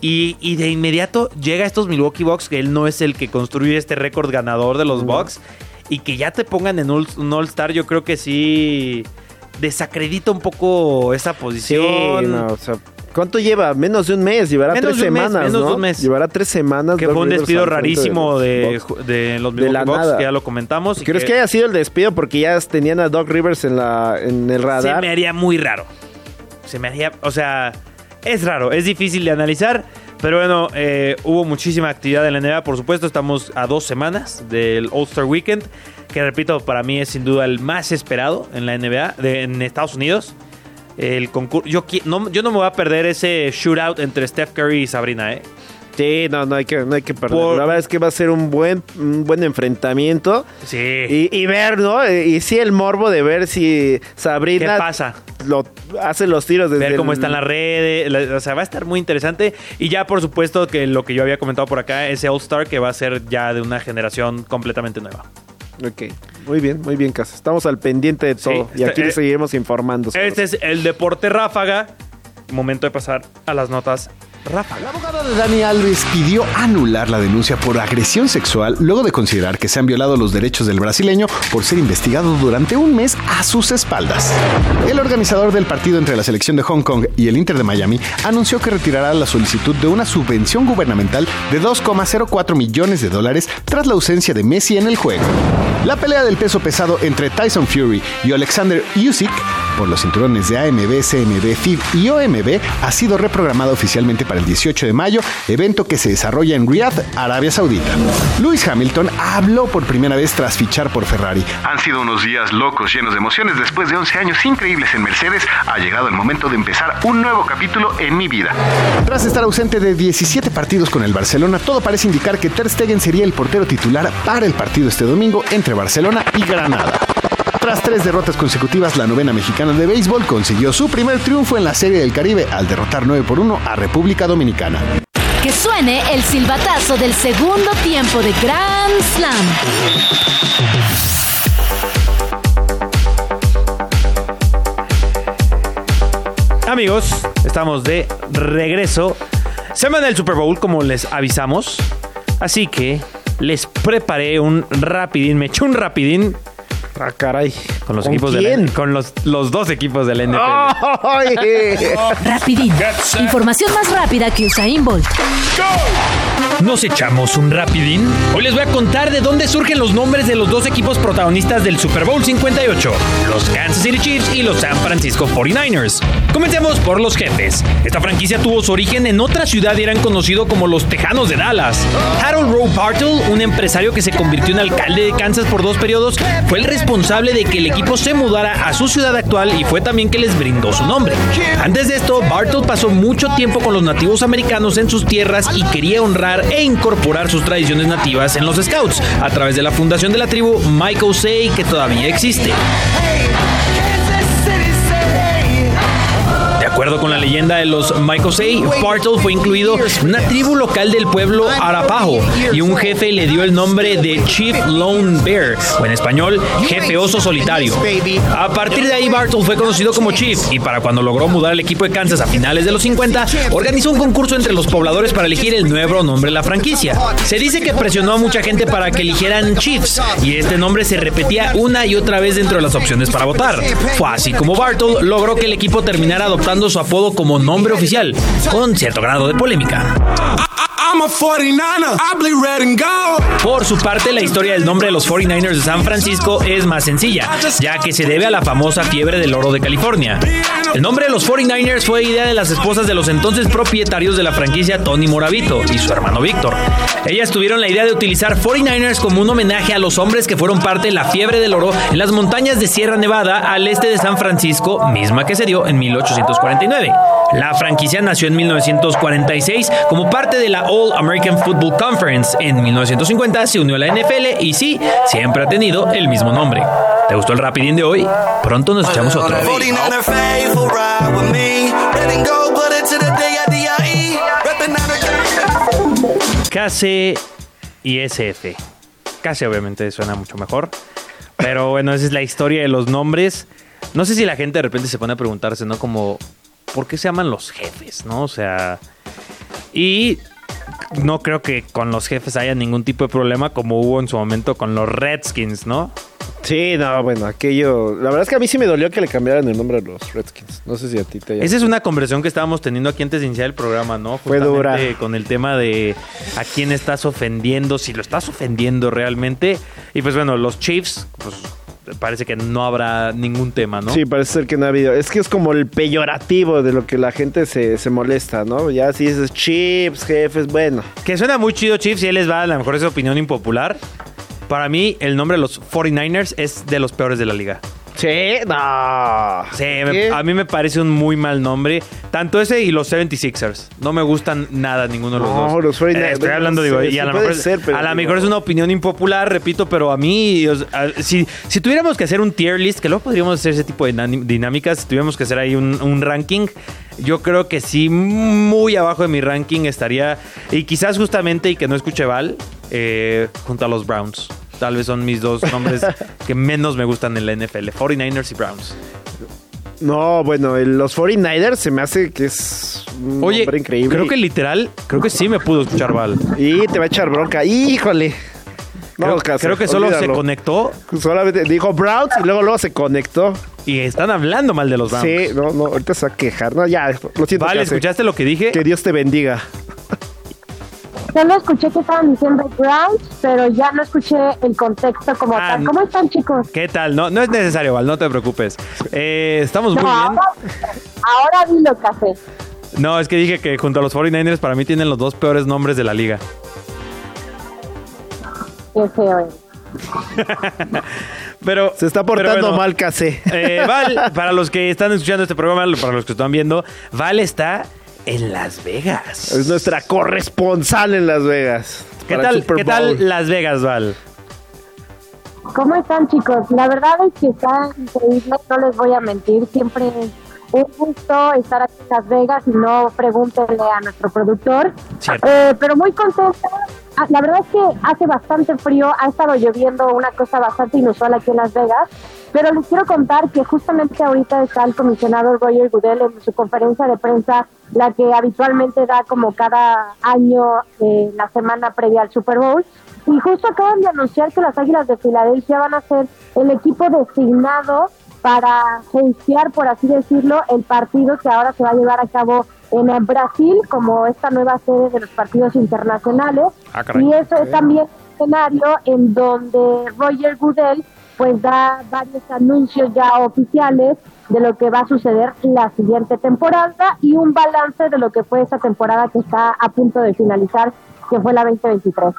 y, y de inmediato llega a estos Milwaukee Bucks, que él no es el que construye este récord ganador de los. Bucks, y que ya te pongan en un All-Star, yo creo que sí desacredita un poco esa Sí, posición. no, o sea, ¿cuánto lleva? Menos de un mes, llevará Menos tres mes, semanas, menos ¿no? de un mes. Llevará tres semanas. Que fue un despido rarísimo de, los De la Bucks, nada. que ya lo comentamos. ¿Crees que haya sido el despido porque ya tenían a Doc Rivers en la en el se radar? me haría muy raro. Se me haría, o sea, es raro, es difícil de analizar, pero bueno, eh, hubo muchísima actividad en la NBA, por supuesto, estamos a dos semanas del All-Star Weekend, que repito, para mí es sin duda el más esperado en la NBA, de- en Estados Unidos. El concurso, yo, no, yo no me voy a perder ese shootout entre Steph Curry y Sabrina, ¿eh? Sí, no, no hay que, no hay que perder. Por- La verdad es que va a ser un buen, un buen enfrentamiento. Sí. Y, y ver, ¿no? Y sí el morbo de ver si Sabrina ¿Qué pasa? lo hace los tiros desde ver cómo el- están las redes, la- o sea, va a estar muy interesante. Y ya, por supuesto, que lo que yo había comentado por acá, ese All-Star que va a ser ya de una generación completamente nueva. Ok, muy bien, muy bien, Casa. Estamos al pendiente de Sí, todo. y está- aquí eh, le seguiremos informando. sobre Este es el deporte ráfaga. Momento de pasar a las notas ráfaga. La abogada de Dani Alves pidió anular la denuncia por agresión sexual luego de considerar que se han violado los derechos del brasileño por ser investigado durante un mes a sus espaldas. El organizador del partido entre la selección de Hong Kong y el Inter de Miami anunció que retirará la solicitud de una subvención gubernamental de 2,04 millones de dólares tras la ausencia de Messi en el juego. La pelea del peso pesado entre Tyson Fury y Alexander Usyk por los cinturones de AMB, CMB, FIB y OMB ha sido reprogramada oficialmente para el 18 de mayo, evento que se desarrolla en Riyadh, Arabia Saudita. Lewis Hamilton habló por primera vez tras fichar por Ferrari. Han sido unos días locos, llenos de emociones. Después de 11 años increíbles en Mercedes, ha llegado el momento de empezar un nuevo capítulo en mi vida. Tras estar ausente de 17 partidos con el Barcelona, todo parece indicar que Ter Stegen sería el portero titular para el partido este domingo entre Barcelona y Granada. Tras tres derrotas consecutivas, la novena mexicana de béisbol consiguió su primer triunfo en la Serie del Caribe al derrotar 9 por 1 a República Dominicana. Que suene el silbatazo del segundo tiempo de Grand Slam. Amigos, estamos de regreso. Semana del Super Bowl, como les avisamos. Así que les preparé un rapidín, me eché un rapidín Ah, caray. Con los ¿Con equipos quién? del con los, los dos equipos del NFL. ¡Ay! Rapidín. Información más rápida que Usain Bolt. ¿Nos echamos un rapidín? Hoy les voy a contar de dónde surgen los nombres de los dos equipos protagonistas del Super Bowl 58, los Kansas City Chiefs y los San Francisco 49ers. Comencemos por los jefes. Esta franquicia tuvo su origen en otra ciudad y eran conocidos como los Tejanos de Dallas. Harold Rowe Bartle, un empresario que se convirtió en alcalde de Kansas por dos periodos, fue el responsable de que el equipo se mudara a su ciudad actual y fue también que les brindó su nombre. Antes de esto, Bartle pasó mucho tiempo con los nativos americanos en sus tierras y quería honrar e incorporar sus tradiciones nativas en los Scouts a través de la fundación de la tribu Mike Osei que todavía existe. Acuerdo con la leyenda de los Maikosei, Bartle fue incluido en una tribu local del pueblo Arapaho y un jefe le dio el nombre de Chief Lone Bear, o en español, jefe oso solitario. A partir de ahí, Bartle fue conocido como Chief y para cuando logró mudar el equipo de Kansas a finales de los 50, organizó un concurso entre los pobladores para elegir el nuevo nombre de la franquicia. Se dice que presionó a mucha gente para que eligieran Chiefs y este nombre se repetía una y otra vez dentro de las opciones para votar. Fue así como Bartle logró que el equipo terminara adoptando su apodo como nombre oficial, con cierto grado de polémica. I'm a 49er. I bleed and gold. Por su parte, la historia del nombre de los 49ers de San Francisco es más sencilla, ya que se debe a la famosa fiebre del oro de California. El nombre de los 49ers fue idea de las esposas de los entonces propietarios de la franquicia Tony Moravito y su hermano Víctor. Ellas tuvieron la idea de utilizar 49ers como un homenaje a los hombres que fueron parte de la fiebre del oro en las montañas de Sierra Nevada al este de San Francisco, misma que se dio en 1849. La franquicia nació en 1946 como parte de la All American Football Conference. En 1950 se unió a la NFL y sí, siempre ha tenido el mismo nombre. ¿Te gustó el rapidín de hoy? Pronto nos echamos otro. 49er faithful ride with me. Red and gold, put it to the D-I-D-I-E. Reppin' out the KC y SF. KC obviamente suena mucho mejor. Pero bueno, esa es la historia de los nombres. No sé si la gente de repente se pone a preguntarse, ¿no? Como, ¿por qué se llaman los jefes, no? O sea... Y no creo que con los jefes haya ningún tipo de problema como hubo en su momento con los Redskins, ¿no? Sí, no, bueno, aquello. La verdad es que a mí sí me dolió que le cambiaran el nombre a los Redskins. No sé si a ti te haya- Esa es una conversación que estábamos teniendo aquí antes de iniciar el programa, ¿no? Fue dura. Justamente Con el tema de a quién estás ofendiendo, si lo estás ofendiendo realmente. Y pues bueno, los Chiefs, pues parece que no habrá ningún tema, ¿no? Sí, parece ser que no ha habido. Es que es como el peyorativo de lo que la gente se, se molesta, ¿no? Ya si dices chips, jefes, bueno. Que suena muy chido Chiefs y él les va a lo mejor esa opinión impopular. Para mí, el nombre de los 49ers es de los peores de la liga. Sí, no. Sí, a mí me parece un muy mal nombre. Tanto ese y los 76ers. No me gustan nada ninguno de los No, dos. los 49ers, Eh, estoy hablando, no digo, y a sí lo puede mejor, ser, pero a lo digo- mejor es una opinión impopular, repito, pero a mí, o sea, si, si tuviéramos que hacer un tier list, que luego podríamos hacer ese tipo de dinámicas, si tuviéramos que hacer ahí un, un ranking, yo creo que sí, muy abajo de mi ranking estaría, y quizás justamente, y que no escuche Val, eh, junto a los Browns. Tal vez son mis dos nombres [laughs] que menos me gustan en la NFL, 49ers y Browns. No, no, el- los 49ers se me hace que es un Oye, nombre increíble. creo que literal, creo que sí me pudo escuchar Val. Y te va a echar bronca. ¡Híjole! No, Creo, Cáceres, creo que solo se conectó Solamente dijo Browns y luego luego se conectó. y están hablando mal de los Browns. Sí, no, no, ahorita se va a quejar. No, ya, lo siento. Vale, Cáceres. ¿escuchaste lo que dije? Que Dios te bendiga. Solo escuché que estaban diciendo Browns, pero ya no escuché el contexto como Ah, tal. ¿Cómo están, chicos? ¿Qué tal? No, no es necesario, Val, no te preocupes. Eh, estamos No, muy bien. ahora, ahora dilo, café. No, es que dije que junto a los 49ers para mí tienen los dos peores nombres de la liga. Qué feo. eh. [laughs] Pero Se está portando bueno, mal, Case. eh, Val, para los que están escuchando este programa, para los que están viendo, Val está en Las Vegas. Es nuestra corresponsal en Las Vegas. ¿Qué tal, ¿qué tal Las Vegas, Val? ¿Cómo están, chicos? La verdad es que está increíble, no les voy a mentir. Siempre es un gusto estar aquí en Las Vegas y no pregúntenle a nuestro productor. Cierto. Eh, pero muy contenta. Ah, La verdad es que hace bastante frío, ha estado lloviendo, una cosa bastante inusual aquí en Las Vegas. Pero les quiero contar que justamente ahorita está el comisionado Roger Goodell en su conferencia de prensa, la que habitualmente da como cada año eh, la semana previa al Super Bowl. Y justo acaban de anunciar que las Águilas de Filadelfia van a ser el equipo designado para hostear, por así decirlo, el partido que ahora se va a llevar a cabo en Brasil como esta nueva sede de los partidos internacionales. Ah, y eso es también un escenario en donde Roger Goodell pues da varios anuncios ya oficiales de lo que va a suceder la siguiente temporada y un balance de lo que fue esa temporada que está a punto de finalizar, que fue la 2023.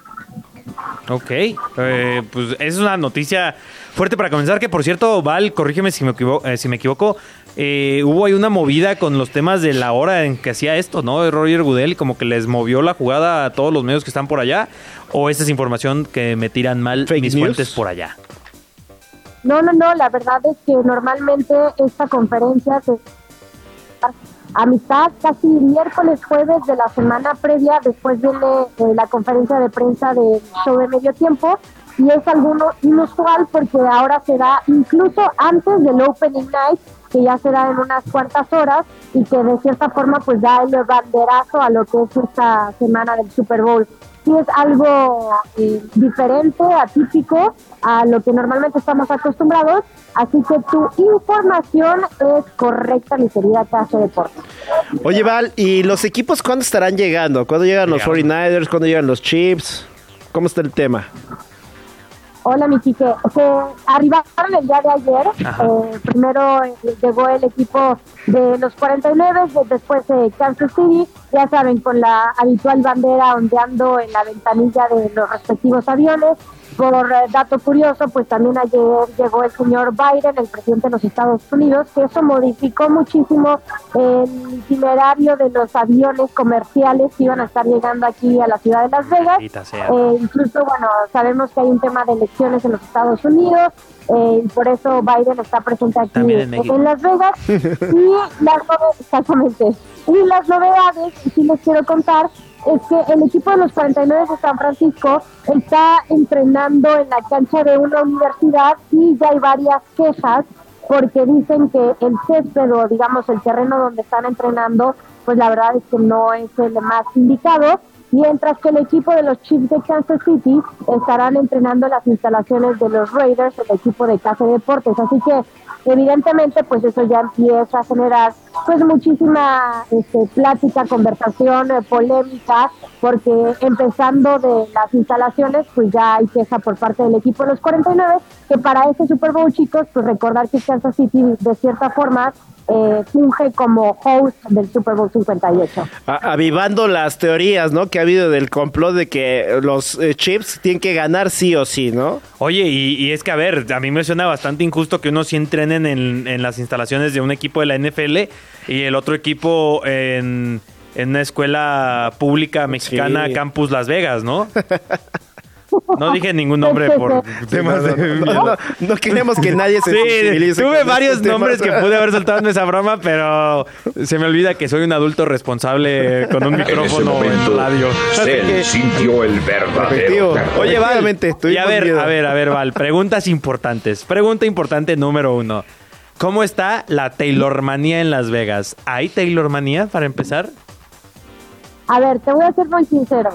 Ok, eh, pues es una noticia fuerte para comenzar, que por cierto, Val, corrígeme si me equivoco, eh, si me equivoco eh, hubo ahí una movida con los temas de la hora en que hacía esto, ¿no? De Roger Goodell, como que les movió la jugada a todos los medios que están por allá, o esta es información que me tiran mal Fake mis news. fuentes por allá. No, no, no, la verdad es que normalmente esta conferencia se a mitad, casi miércoles, jueves de la semana previa, después viene eh, la conferencia de prensa de show de medio tiempo y es algo inusual porque ahora será incluso antes del Opening Night, que ya será en unas cuantas horas y que de cierta forma pues da el banderazo a lo que es esta semana del Super Bowl. Sí es algo eh, diferente, atípico a lo que normalmente estamos acostumbrados, así que tu información es correcta, mi querida Casa Deportes. Oye, Val, ¿y los equipos cuándo estarán llegando? ¿Cuándo llegan los 49ers? ¿Cuándo llegan los Chiefs? ¿Cómo está el tema? Hola, mi chique. Se arribaron el día de ayer. Eh, primero eh, llegó el equipo de los 49, de- después de Kansas City, ya saben, con la habitual bandera ondeando en la ventanilla de los respectivos aviones. Por eh, dato curioso, pues también ayer llegó el señor Biden, el presidente de los Estados Unidos, que eso modificó muchísimo el itinerario de los aviones comerciales que iban a estar llegando aquí a la ciudad de Las Vegas. Eh, incluso, bueno, sabemos que hay un tema de elecciones en los Estados Unidos eh, y por eso Biden está presente aquí en. Las Vegas. [laughs] y las nove- exactamente. Y las novedades, y sí les quiero contar, es que el equipo de los 49 de San Francisco está entrenando en la cancha de una universidad y ya hay varias quejas porque dicen que el césped o digamos el terreno donde están entrenando, pues la verdad es que no es el más indicado, mientras que el equipo de los Chiefs de Kansas City estarán entrenando en las instalaciones de los Raiders, el equipo de Casa Deportes, así que evidentemente pues eso ya empieza a generar pues muchísima este, plática, conversación, eh, polémica, porque empezando de las instalaciones pues ya hay queja por parte del equipo de los 49, que para este Super Bowl chicos pues recordar que Kansas City de cierta forma eh, funge como host del Super Bowl 58. A- avivando las teorías, ¿no? Que ha habido del complot de que los eh, Chiefs tienen que ganar sí o sí, ¿no? Oye, y, y es que, a ver, a mí me suena bastante injusto que unos sí entrenen en, en las instalaciones de un equipo de la NFL y el otro equipo en, en una escuela pública mexicana, Sí. Campus Las Vegas, ¿no? [laughs] No dije ningún nombre [laughs] por temas de... No, no, no queremos que nadie se Sí, sensibilice tuve con varios temas. nombres que pude haber soltado en esa broma, pero se me olvida que soy un adulto responsable con un En micrófono en, momento, radio. Cell sintió el verdadero. Oye, Val, y a ver, miedo. a ver, a ver, Val, preguntas importantes. Pregunta importante número uno. ¿Cómo está la Taylormanía en Las Vegas? ¿Hay Taylormanía para empezar? A ver, te voy a ser muy sincero.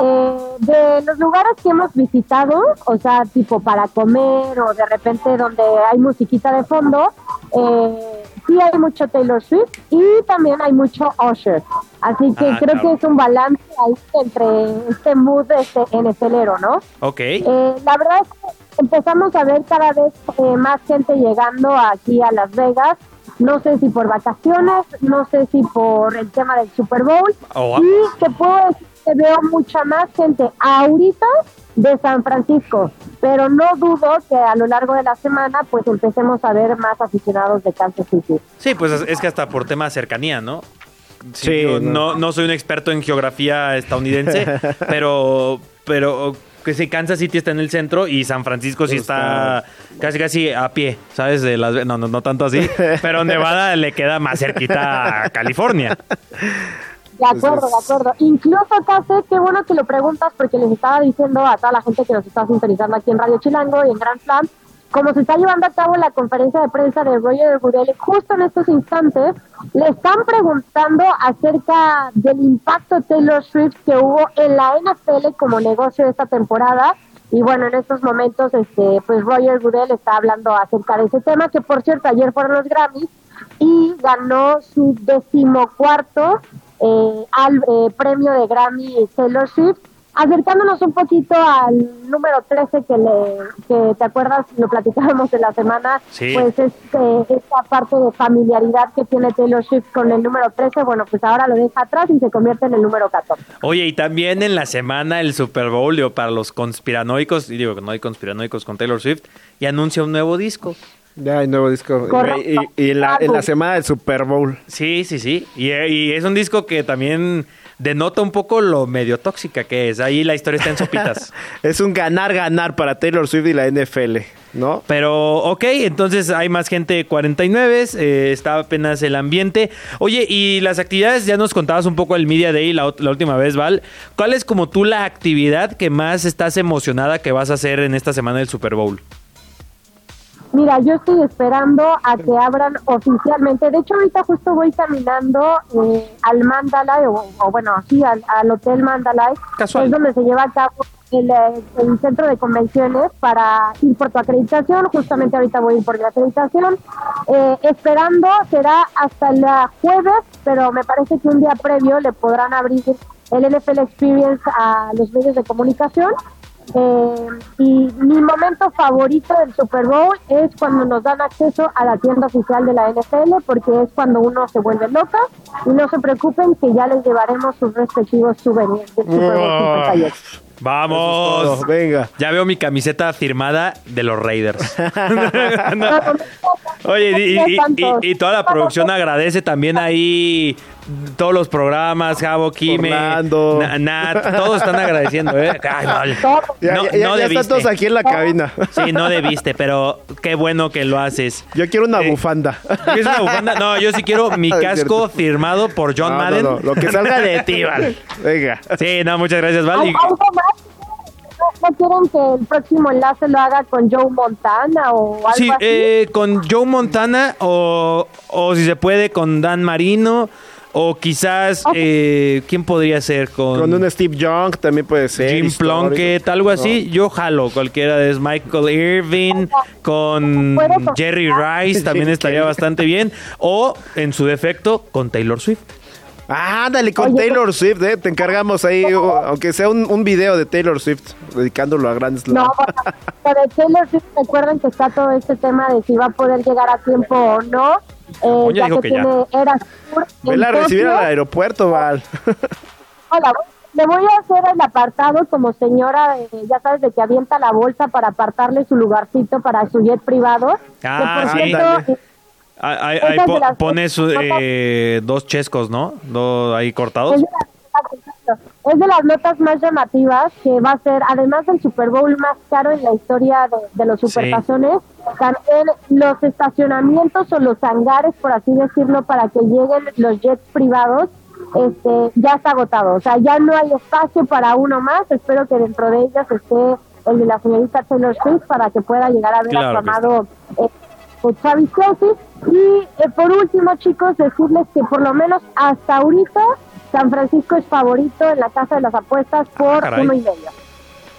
Eh, de los lugares que hemos visitado, o sea, tipo para comer o de repente donde hay musiquita de fondo, eh, sí hay mucho Taylor Swift y también hay mucho Usher. Así que Ah, creo que es un balance ahí entre este mood este NFLero, ¿no? Ok. Eh, la verdad es que empezamos a ver cada vez eh, más gente llegando aquí a Las Vegas. No sé si por vacaciones, no sé si por el tema del Super Bowl. Oh, y te puedo decir que veo mucha más gente ahorita de San Francisco. Pero no dudo que a lo largo de la semana pues empecemos a ver más aficionados de Kansas City. Sí, pues es- que hasta por tema de cercanía, ¿no? Sí, yo no. no, no soy un experto en geografía estadounidense, [laughs] pero, pero que sí, Kansas City está en el centro y San Francisco sí está casi casi a pie, ¿sabes? De las, no, no, no tanto así, [laughs] pero Nevada le queda más cerquita a California. [laughs] De acuerdo, de acuerdo. Incluso, Case, qué bueno que lo preguntas porque les estaba diciendo a toda la gente que nos está sintonizando aquí en Radio Chilango y en Grand Slam como se está llevando a cabo la conferencia de prensa de Roger Goodell, justo en estos instantes le están preguntando acerca del impacto de Taylor Swift que hubo en la NFL como negocio esta temporada. Y bueno, en estos momentos, este, pues Roger Goodell está hablando acerca de ese tema, que por cierto ayer fueron los Grammys y ganó su decimocuarto eh, al eh, premio de Grammy Taylor Swift acercándonos un poquito al número 13 que le que te acuerdas lo platicábamos en la semana. Sí. pues es eh, esta parte de familiaridad que tiene Taylor Swift con el número 13 bueno pues ahora lo deja atrás y se convierte en el número 14 Oye, y también en la semana el Super Bowl, digo, para los conspiranoicos, y digo que no hay conspiranoicos con Taylor Swift, y anuncia un nuevo disco. Ya hay nuevo disco. Correcto. Y, y en, la, en la semana del Super Bowl. Sí, sí, sí. Y, y es un disco que también denota un poco lo medio tóxica que es. Ahí la historia está en sopitas. [laughs] Es un ganar-ganar para Taylor Swift y la NFL, ¿no? Pero, ok, entonces hay más gente 49, eh, está apenas el ambiente. Oye, y las actividades, ya nos contabas un poco el Media Day la, la última vez, Val. ¿Cuál es como tú la actividad que más estás emocionada que vas a hacer en esta semana del Super Bowl? Mira, yo estoy esperando a que abran oficialmente. De hecho, ahorita justo voy caminando eh, al Mandalay, o, o bueno, sí, al, al Hotel Mandalay, Casual. es donde se lleva a cabo el, eh, el centro de convenciones para ir por tu acreditación. Justamente ahorita voy a ir por mi acreditación. Eh, esperando será hasta el jueves, pero me parece que un día previo le podrán abrir el NFL Experience a los medios de comunicación. Eh, y mi momento favorito del Super Bowl es cuando nos dan acceso a la tienda oficial de la NFL, porque es cuando uno se vuelve loca. Y no se preocupen que ya les llevaremos sus respectivos souvenirs del Super Bowl 58. ¡Vamos! Todo, venga. Ya veo mi camiseta firmada de los Raiders. [laughs] Oye, y, y- y- toda la producción agradece también ahí todos los programas, Javo, Kime. Na- Nat, todos están agradeciendo, ¿eh? Ay, Val. Ya, No- ya- ya no están todos aquí en la cabina. Sí, no debiste, pero qué bueno que lo haces. Yo quiero una Eh, bufanda. ¿Quieres una bufanda? No, yo sí quiero mi [laughs] casco firmado por John No, no, Madden. no, Lo que salga de ti, Val. Venga. [laughs] Sí, no, muchas gracias, Val. ¿No, no quieren que el próximo enlace lo haga con Joe Montana o algo Sí, así? eh, con Joe Montana o, o si se puede con Dan Marino o quizás, eh, ¿quién podría ser? Con, Con un Steve Young también puede ser. Jim histórico. Plunkett, algo así. Yo jalo cualquiera de esos. Michael Irving con Jerry Rice también [laughs] estaría bastante bien. O, en su defecto, con Taylor Swift. Ah, ándale, con Oye, Taylor Swift, ¿eh? Te encargamos ahí, aunque sea un, un video de Taylor Swift, dedicándolo a Grand Slam. No, bueno, pero Taylor Swift, recuerden que está todo este tema de si va a poder llegar a tiempo o no. Eh, Oye, ya dijo que, que ya. tiene Eras Tour en Vela a recibir al aeropuerto, Val. Hola, le voy a hacer el apartado como señora, eh, ya sabes, de que avienta la bolsa para apartarle su lugarcito para su jet privado. Que, Ah, por sí. cierto, Ahí, ahí- po- las- pones eh, dos chescos, ¿no? Dos ahí cortados. Es de, las, es de las notas más llamativas que va a ser, además del Super Bowl más caro en la historia de, de los supertazones, también los estacionamientos o los hangares, por así decirlo, para que lleguen los jets privados, este, ya está agotado. O sea, ya no hay espacio para uno más. Espero que dentro de ellas esté el de la señorita Taylor Swift para que pueda llegar a ver Claro a su que amado eh, eh, Travis Kelce. Y eh, por último, chicos, decirles que por lo menos hasta ahorita San Francisco es favorito en la casa de las apuestas por Ah, caray. uno y medio.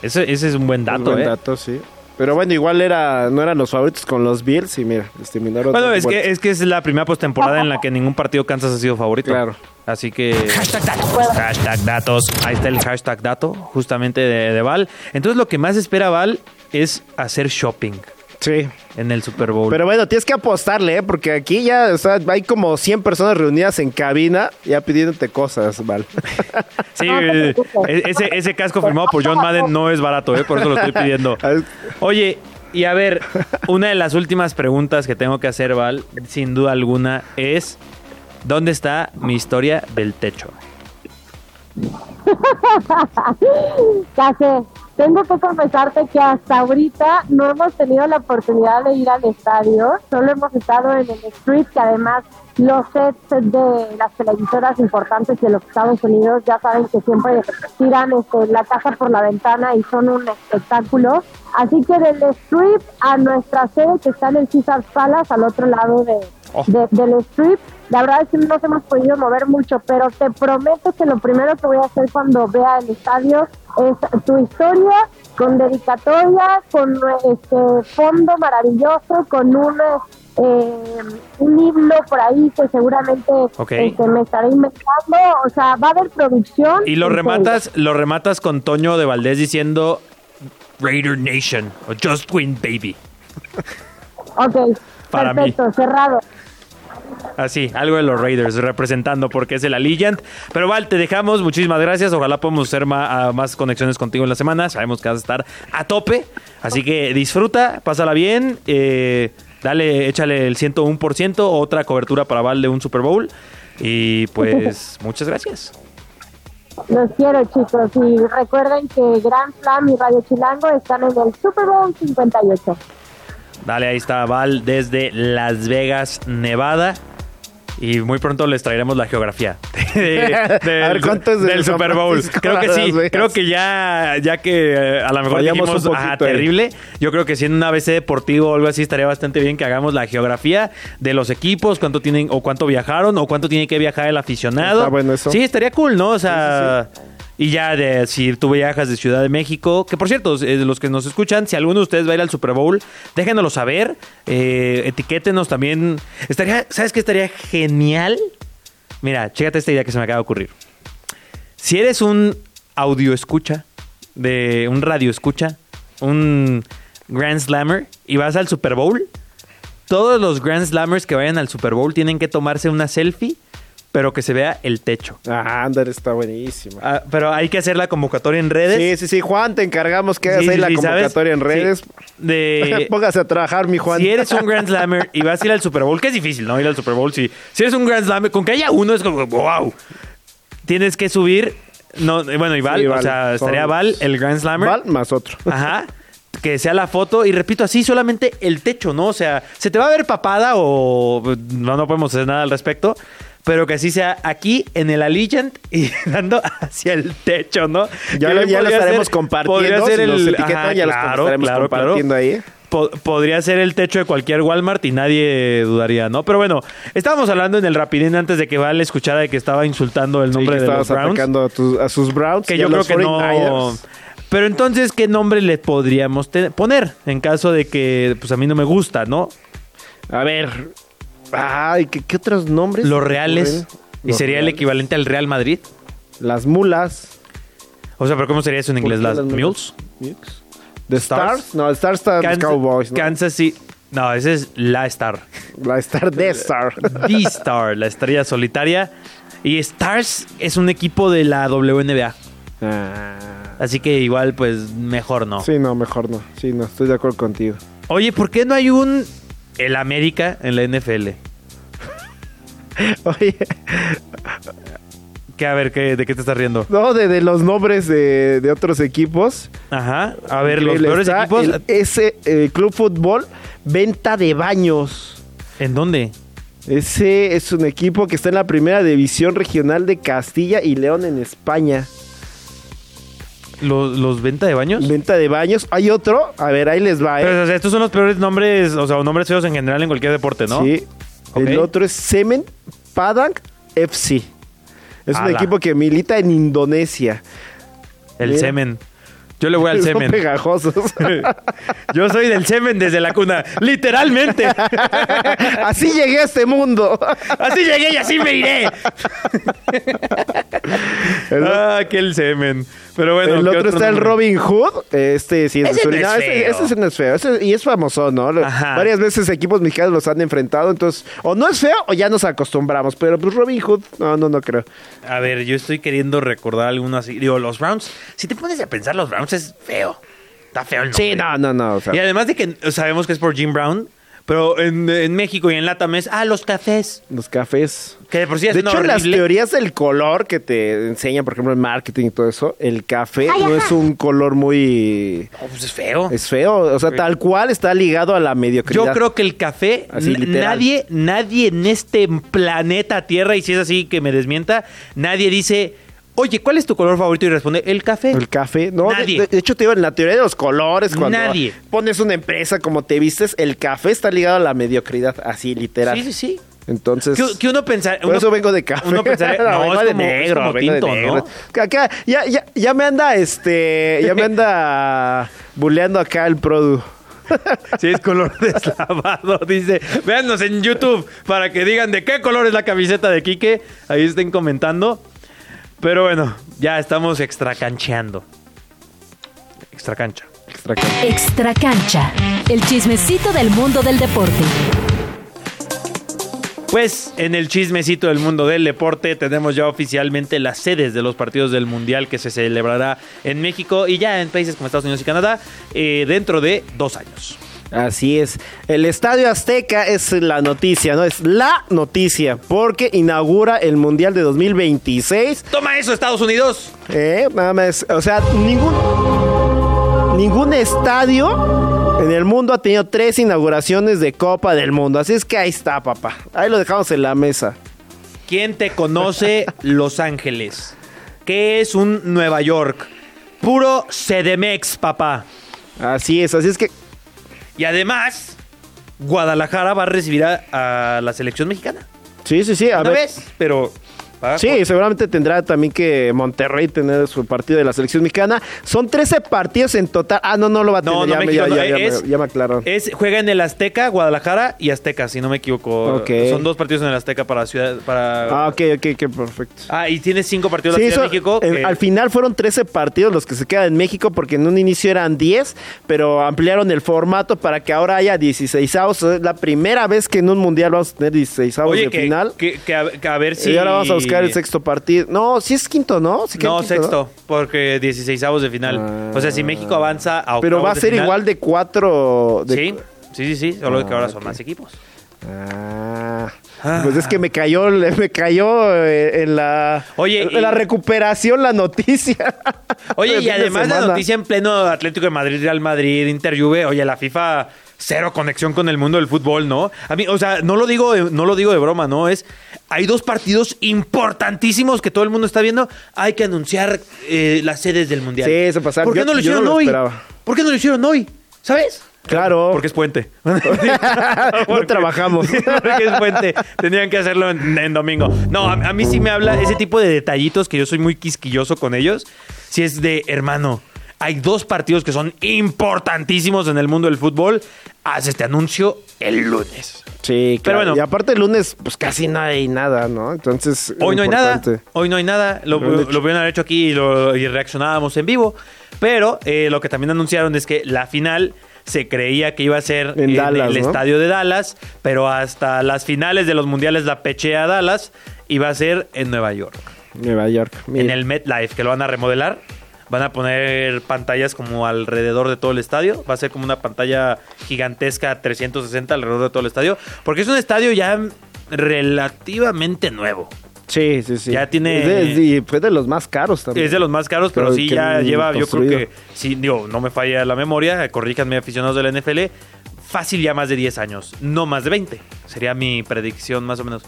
Ese, ese es un buen dato, Un buen ¿eh? dato, sí. Pero bueno, igual era, no eran los favoritos con los Bills y mira, les terminaron. Bueno, es que, es que es la primera postemporada en la que ningún partido Kansas ha sido favorito. Claro. Así que. Hashtag datos. Hashtag datos. Ahí está el hashtag dato, justamente de, de Val. Entonces, lo que más espera Val es hacer shopping Sí. en el Super Bowl. Pero bueno, tienes que apostarle, ¿eh? Porque aquí ya, o sea, hay como 100 personas reunidas en cabina ya pidiéndote cosas, Val. [laughs] sí, eh, preocupes. ese, ese casco firmado por John Madden no es barato, ¿eh? Por eso lo estoy pidiendo. [laughs] Oye, y a ver, una de las últimas preguntas que tengo que hacer, Val, sin duda alguna, es: ¿dónde está mi historia del techo? [laughs] Ya sé, tengo que confesarte que hasta ahorita no hemos tenido la oportunidad de ir al estadio, solo hemos estado en el street, que además los sets de las televisoras importantes de los Estados Unidos ya saben que siempre tiran este, la casa por la ventana y son un espectáculo. Así que del strip a nuestra sede que está en el Caesars Palace, al otro lado de, de- del strip, la verdad es que no nos hemos podido mover mucho, pero te prometo que lo primero que voy a hacer cuando vea el estadio es tu historia con dedicatoria, con este fondo maravilloso, con un, eh, un himno por ahí que seguramente Ok. este, me estaré inventando. O sea, va a haber producción. Y lo rematas, lo rematas con Toño de Valdés diciendo Raider Nation o Just Win Baby. Ok, Para mí. perfecto, cerrado. Así, algo de los Raiders representando porque es el Allegiant. Pero Val, te dejamos. Muchísimas gracias. Ojalá podamos hacer ma- a- más conexiones contigo en la semana. Sabemos que vas a estar a tope. Así que disfruta, pásala bien. eh, dale, échale el 101%. Otra cobertura para Val de un Super Bowl. Y pues, [laughs] muchas gracias. Los quiero, chicos. Y recuerden que Grand Slam y Radio Chilango están en el Super Bowl 58. Dale, ahí está Val desde Las Vegas, Nevada. Y muy pronto les traeremos la geografía [laughs] de- [laughs] A ver, del, ¿cuánto es del Super Bowl. Creo que sí, creo que ya, ya que eh, a lo mejor Fallamos dijimos un ah, terrible, yo creo que si en un ABC deportivo o algo así estaría bastante bien que hagamos la geografía de los equipos, cuánto tienen o cuánto viajaron o cuánto tiene que viajar el aficionado. Está bueno eso. Sí, estaría cool, ¿no? O sea, y ya de si tú viajas de Ciudad de México, que por cierto, los que nos escuchan, si alguno de ustedes va a ir al Super Bowl, déjenoslo saber, eh, etiquétenos también. Estaría, ¿sabes qué estaría genial? Mira, chécate esta idea que se me acaba de ocurrir. Si eres un audio escucha, de un radio escucha, un Grand Slammer y vas al Super Bowl, todos los Grand Slammers que vayan al Super Bowl tienen que tomarse una selfie, pero que se vea el techo. Ah, Ander está buenísimo. Ah, pero hay que hacer la convocatoria en redes. Sí, sí, sí. Juan, te encargamos que hagas Sí, ahí sí, la sí, ¿sabes? convocatoria en Sí. redes. De, [laughs] Póngase a trabajar, mi Juan. Si eres un Grand Slammer y vas a ir al Super Bowl, que es difícil, ¿no? Ir al Super Bowl. Si, si eres un Grand Slammer, con que haya uno es como, wow. Tienes que subir. No, bueno, y Val, Sí, o Val. sea, estaría Val, el Grand Slammer. Val más otro. [laughs] Ajá. Que sea la foto, y repito, así solamente el techo, ¿no? O sea, se te va a ver papada o no, no podemos hacer nada al respecto. Pero que así sea aquí en el Allegiant y [laughs] dando hacia el techo, ¿no? Ya lo- ya estaremos ser- compartiendo, podría ser si el- etiquetan, ajá, ya los claro, estaremos claro, claro. compartiendo ahí. Po- podría ser el techo de cualquier Walmart y nadie dudaría, ¿no? Pero bueno, estábamos hablando en el rapidín antes de que Val escuchara de que estaba insultando el Sí, nombre que de los Browns. atacando a, tus- a sus Browns. Que yo creo los que no. 49ers. Pero entonces, ¿qué nombre le podríamos poner? En caso de que, pues a mí no me gusta, ¿no? A ver. Ay, ¿qué, qué otros nombres? Los reales. Y Los sería el equivalente al Real Madrid. Las mulas. O sea, ¿pero cómo sería eso en inglés? ¿Las Mules? mulas? ¿The Stars? Stars? No, Stars está Kansas- Cowboys. ¿no? Kansas City. No, ese es la Star. La Star de Star. [laughs] The Star, la estrella solitaria. Y Stars es un equipo de la WNBA. Ah, Así que igual, pues, mejor no. sí, no, mejor no. Sí, no, estoy de acuerdo contigo. Oye, ¿por qué no hay un el América en la NFL? [laughs] Oye, Que a ver, ¿qué, ¿de qué te estás riendo? no, de, de los nombres de, de otros equipos. Ajá. A ver, los peores equipos. el- ese eh, Club Fútbol, venta de baños. ¿En dónde? Ese es un equipo que está en la primera división regional de Castilla y León en España. ¿Los, los venta de baños? Venta de baños. Hay otro, a ver, ahí les va, ¿eh? Pero, o sea, estos son los peores nombres, o sea, nombres feos en general en cualquier deporte, ¿no? Sí. El otro es Semen Padang FC. Es un equipo que milita en Indonesia. El Mira. semen. Yo le voy al [laughs] Son semen. pegajosos. [laughs] Yo soy del semen desde la cuna. Literalmente. [laughs] así llegué a este mundo. Así llegué y así me iré. ah, que el semen. Pero bueno. el ¿qué otro está el? Robin Hood. Este sí es de Ese no Surinam. es Ese, feo. ese sí no es feo. Ese- y es famoso, ¿no? Ajá. Varias veces equipos mexicanos los han enfrentado. Entonces, o no es feo o ya nos acostumbramos. Pero pues Robin Hood, no, no, no creo. A ver, yo estoy queriendo recordar alguno así. Digo, los Browns. Si te pones a pensar, los Browns es feo. Está feo el nombre. Sí, no, no, no. o sea, Y además de que sabemos que es por Jim Brown, Pero en, en México y en Latam es, ah, los cafés. Los cafés. Que de por sí es De hecho, en las teorías del color que te enseñan, por ejemplo, en marketing y todo eso, el café Ay, no ajá. es un color muy... Oh, pues es feo. Es feo, o sea, tal cual está ligado a la mediocridad. Yo creo que el café, Así, nadie, nadie en este planeta Tierra, y si es así que me desmienta, nadie dice, oye, ¿cuál es tu color favorito? Y responde, el café. El café, no, Nadie. De, de hecho te digo, en la teoría de los colores, cuando Nadie. pones una empresa como te vistes, el café está ligado a la mediocridad, así literal. Sí, sí, sí. Entonces, Que, que uno pensar... por uno- eso vengo de café. Uno pensaría, [laughs] no, vengo es de es negro, como vengo de negro. ¿no? Acá, ya, ya, ya me anda, este, ya me anda [laughs] buleando acá el produ. Sí, es color deslavado, dice. Véannos en YouTube para que digan de qué color es la camiseta de Quique. Ahí estén comentando. Pero bueno, ya estamos extracancheando. Extracancha. Extra cancha. Extra cancha. El chismecito del mundo del deporte. Pues en el chismecito del mundo del deporte tenemos ya oficialmente las sedes de los partidos del Mundial que se celebrará en México y ya en países como Estados Unidos y Canadá eh, dentro de dos años. Así es. El Estadio Azteca es la noticia, ¿no? Es la noticia, porque inaugura el Mundial de 2026. ¡Toma eso, Estados Unidos! Eh, nada más, o sea, ningún ningún estadio en el mundo ha tenido tres inauguraciones de Copa del Mundo. Así es que ahí está, papá. Ahí lo dejamos en la mesa. ¿Quién te conoce [laughs] Los Ángeles? ¿Qué es un Nueva York? Puro CDMX, papá. Así es, así es que Y además, Guadalajara va a recibir a, a la selección mexicana. sí, sí, sí, a Una ver. vez, pero... Sí, por- seguramente tendrá también que Monterrey tener su partido de la selección mexicana. Son 13 partidos en total. Ah, no, no lo va a tener. No, no, ya, me- México ya, ya, es- me, ya me aclararon. Es, juega en el Azteca, Guadalajara y Azteca, si no me equivoco. Ok. Son dos partidos en el Azteca para Ciudad. Para... Ah, ok, ok, ok, perfecto. Ah, y tiene cinco partidos en Sí, la Ciudad eso- de México. que- al final fueron 13 partidos los que se quedan en México porque en un inicio eran 10, pero ampliaron el formato para que ahora haya 16 avos. Es la primera vez que en un mundial vamos a tener 16 avos de que, final. que, que a, que a ver si. Y ahora vamos a buscar el sexto partido. No, sí es quinto, ¿no? Sí No, quinto, sexto, porque 16 avos de final. Ah. o sea, si México avanza a Pero va a ser final- igual de cuatro. De... Sí, sí, sí, sí, solo que Ah, ahora ok. son más equipos. Ah, Ah. pues es que me cayó, me cayó eh, en la, Oye, en y- la recuperación la noticia. Oye, [laughs] y además la noticia en pleno Atlético de Madrid, Real Madrid, Inter Juve, oye, la FIFA cero conexión con el mundo del fútbol, ¿no? A mí, o sea, no lo digo, de- no lo digo de broma, ¿no? Es hay dos partidos importantísimos que todo el mundo está viendo. Hay que anunciar eh, las sedes del mundial. Sí, se pasaron. ¿Por qué Yo- no lo no hicieron lo hoy? esperaba. ¿Por qué no lo hicieron hoy? ¿Sabes? Claro. Porque es puente. [laughs] [laughs] no trabajamos. [laughs] Porque es puente. Tenían que hacerlo en, en domingo. No, a, a mí sí me habla ese tipo de detallitos que yo soy muy quisquilloso con ellos. Si es de, hermano, hay dos partidos que son importantísimos en el mundo del fútbol. Haz este anuncio el lunes. Sí, Pero claro. bueno. Y aparte el lunes, pues casi no hay nada, ¿no? Entonces. Hoy no hay nada. Hoy no hay nada. Lo, Lo pudieron haber hecho aquí y, lo- y reaccionábamos en vivo. Pero eh, lo que también anunciaron es que la final se creía que iba a ser En Dallas, el ¿no? estadio de Dallas, pero hasta las finales de los mundiales la pechea Dallas iba a ser en Nueva York, Nueva York. mira. en el MetLife, que lo van a remodelar. Van a poner pantallas como alrededor de todo el estadio. Va a ser como una pantalla gigantesca 360 alrededor de todo el estadio. Porque es un estadio ya relativamente nuevo. Sí, sí, sí. Ya tiene- Es de- y fue de los más caros también. Es de los más caros, pero Pero sí ya lleva, yo creo que, sí, digo, no me falla la memoria, corríjanme aficionados del NFL, fácil ya más de 10 años, no más de 20, sería mi predicción más o menos.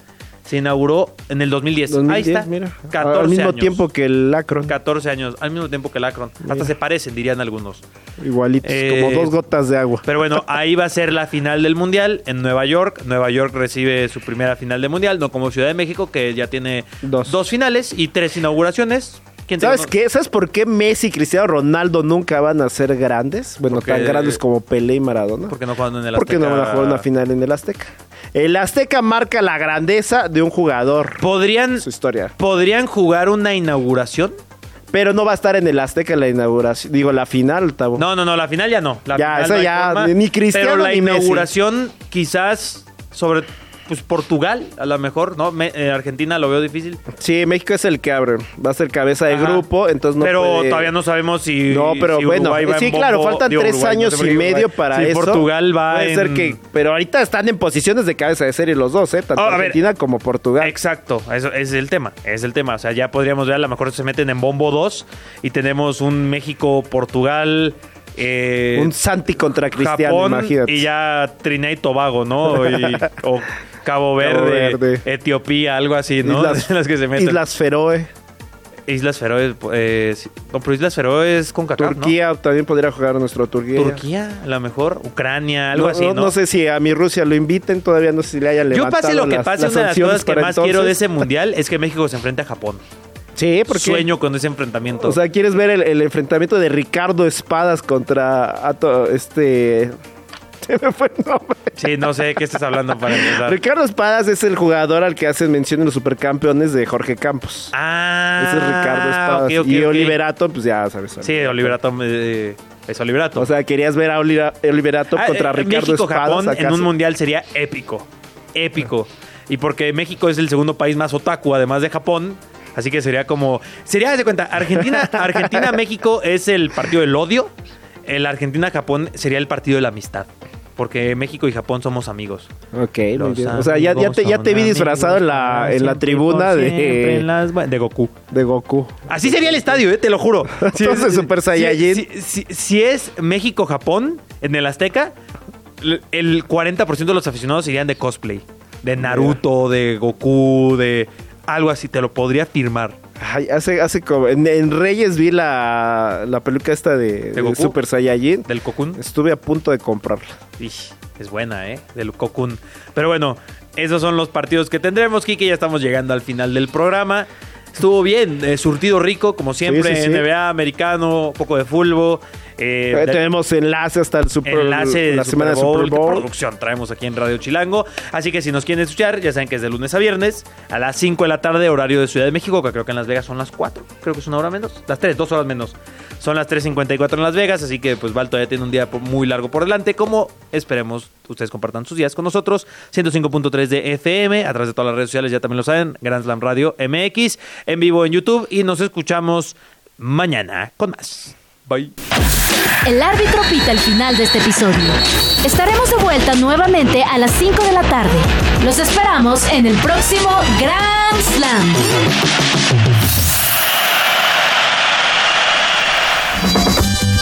Se inauguró en el 2010, 2010, ahí está, mira. 14 Al mismo años. tiempo que el Akron. 14 años, al mismo tiempo que el Akron, hasta se parecen, dirían algunos. Igualitos, Eh, como dos gotas de agua. Pero bueno, ahí va a ser la final del Mundial en Nueva York. Nueva York recibe su primera final de Mundial, no como Ciudad de México, que ya tiene Dos. dos finales y tres inauguraciones. ¿Quién te ¿Sabes qué? ¿Sabes por qué Messi y Cristiano Ronaldo nunca van a ser grandes? Bueno, Porque- tan grandes como Pelé y Maradona. Porque no juegan en el Porque no van a Azteca? jugar una final en el Azteca. El Azteca marca la grandeza de un jugador. ¿Podrían, Su historia. ¿Podrían jugar una inauguración? Pero no va a estar en el Azteca la inauguración. Digo, la final, Tabo. No, no, no, la final ya no. La Ya, final eso no ya, forma. ni Cristiano Pero la ni Messi. inauguración quizás sobre pues Portugal, a lo mejor, ¿no? Me- eh, Argentina lo veo difícil. Sí, México es el que abre. Va a ser cabeza de Ajá. grupo, entonces no pero puede- todavía no sabemos si. No, pero si bueno, va sí, claro, bombo- faltan digo, tres Uruguay, años y medio para Si eso. Portugal va Puede en... ser que, pero ahorita están en posiciones de cabeza de serie los dos, ¿eh? Tanto Ah, a ver. Argentina como Portugal. Exacto, eso es el tema, es el tema. O sea, ya podríamos ver, a lo mejor se meten en bombo 2 y tenemos un México-Portugal. Eh, Un Santi contra Cristiano, Japón imagínate. y ya Trinidad y Tobago, ¿no? Y- [laughs] o Cabo Verde, Verde. Etiopía, algo así, ¿no? Islas, [laughs] Las que se meten. Islas Feroe. Islas Feroe, eh, no, pero Islas Feroe es con Qatar, Turquía también podría jugar nuestro Turquía. Turquía, a lo mejor, Ucrania, algo no, así, no, ¿no? sé si a mi Rusia lo inviten, todavía no sé si le hayan Yo levantado pase lo que las- pase, las una de las cosas que más quiero de ese [laughs] mundial es que México se enfrente a Japón. Sí, porque... Sueño con ese enfrentamiento. O sea, ¿quieres ver el, el enfrentamiento de Ricardo Espadas contra Ato- este... [laughs] Se me fue el nombre. sí, no sé de qué estás hablando para empezar. Ricardo Espadas es el jugador al que hacen mención en los supercampeones de Jorge Campos. Ah, Ese es Ricardo Espadas. y. Oliverato, pues ya sabes. Sí, Oliverato eh, es Oliverato. O sea, querías ver a Oliverato Ah, contra eh, Ricardo México-Japón Espadas. en ¿acaso? un mundial sería épico. Épico. Y porque México es el segundo país más otaku, además de Japón. Así que sería como. Sería, de cuenta, Argentina, Argentina-México [laughs] es el partido del odio. El Argentina-Japón sería el partido de la amistad. Porque México y Japón somos amigos. Ok, muy Los bien. O sea, ya, ya te, ya te vi disfrazado en la, en la tribuna en de, las- de Goku. de Goku. Así sería el estadio, eh, te lo juro. [laughs] Entonces, Super Saiyajin. Si, si- si es México-Japón en el Azteca, el 40% de los aficionados irían de cosplay. De Naruto, de Goku, de algo así, te lo podría firmar. Ay, hace, hace como. En, en Reyes vi la, la peluca esta de? Super Saiyajin. Del Cocoon. Estuve a punto de comprarla. Ish, es buena, ¿eh? Del Cocoon. Pero bueno, esos son los partidos que tendremos, Kike. Ya estamos llegando al final del programa. Estuvo bien, eh, surtido rico, como siempre, Sí, sí, sí. NBA, americano, poco de fútbol. Eh, de- tenemos enlace hasta el Super enlace de la semana Super Bowl, de Super Bowl. producción traemos aquí en Radio Chilango. Así que si nos quieren escuchar, ya saben que es de lunes a viernes a las 5 de la tarde, horario de Ciudad de México, que creo que en Las Vegas son las 4, creo que es una hora menos, las 3, dos horas menos. Son las 3.54 en Las Vegas, así que pues Val todavía tiene un día muy largo por delante, como esperemos ustedes compartan sus días con nosotros. 105.3 de FM, a través de todas las redes sociales, ya también lo saben, Grand Slam Radio MX, en vivo en YouTube y nos escuchamos mañana con más. Bye. El árbitro pita el final de este episodio. Estaremos de vuelta nuevamente a las 5 de la tarde. Los esperamos en el próximo Grand Slam.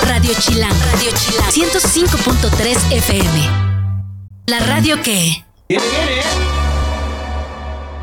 Radio Chilán, Radio Chilán, 105.3 FM. La radio que... Viene, viene.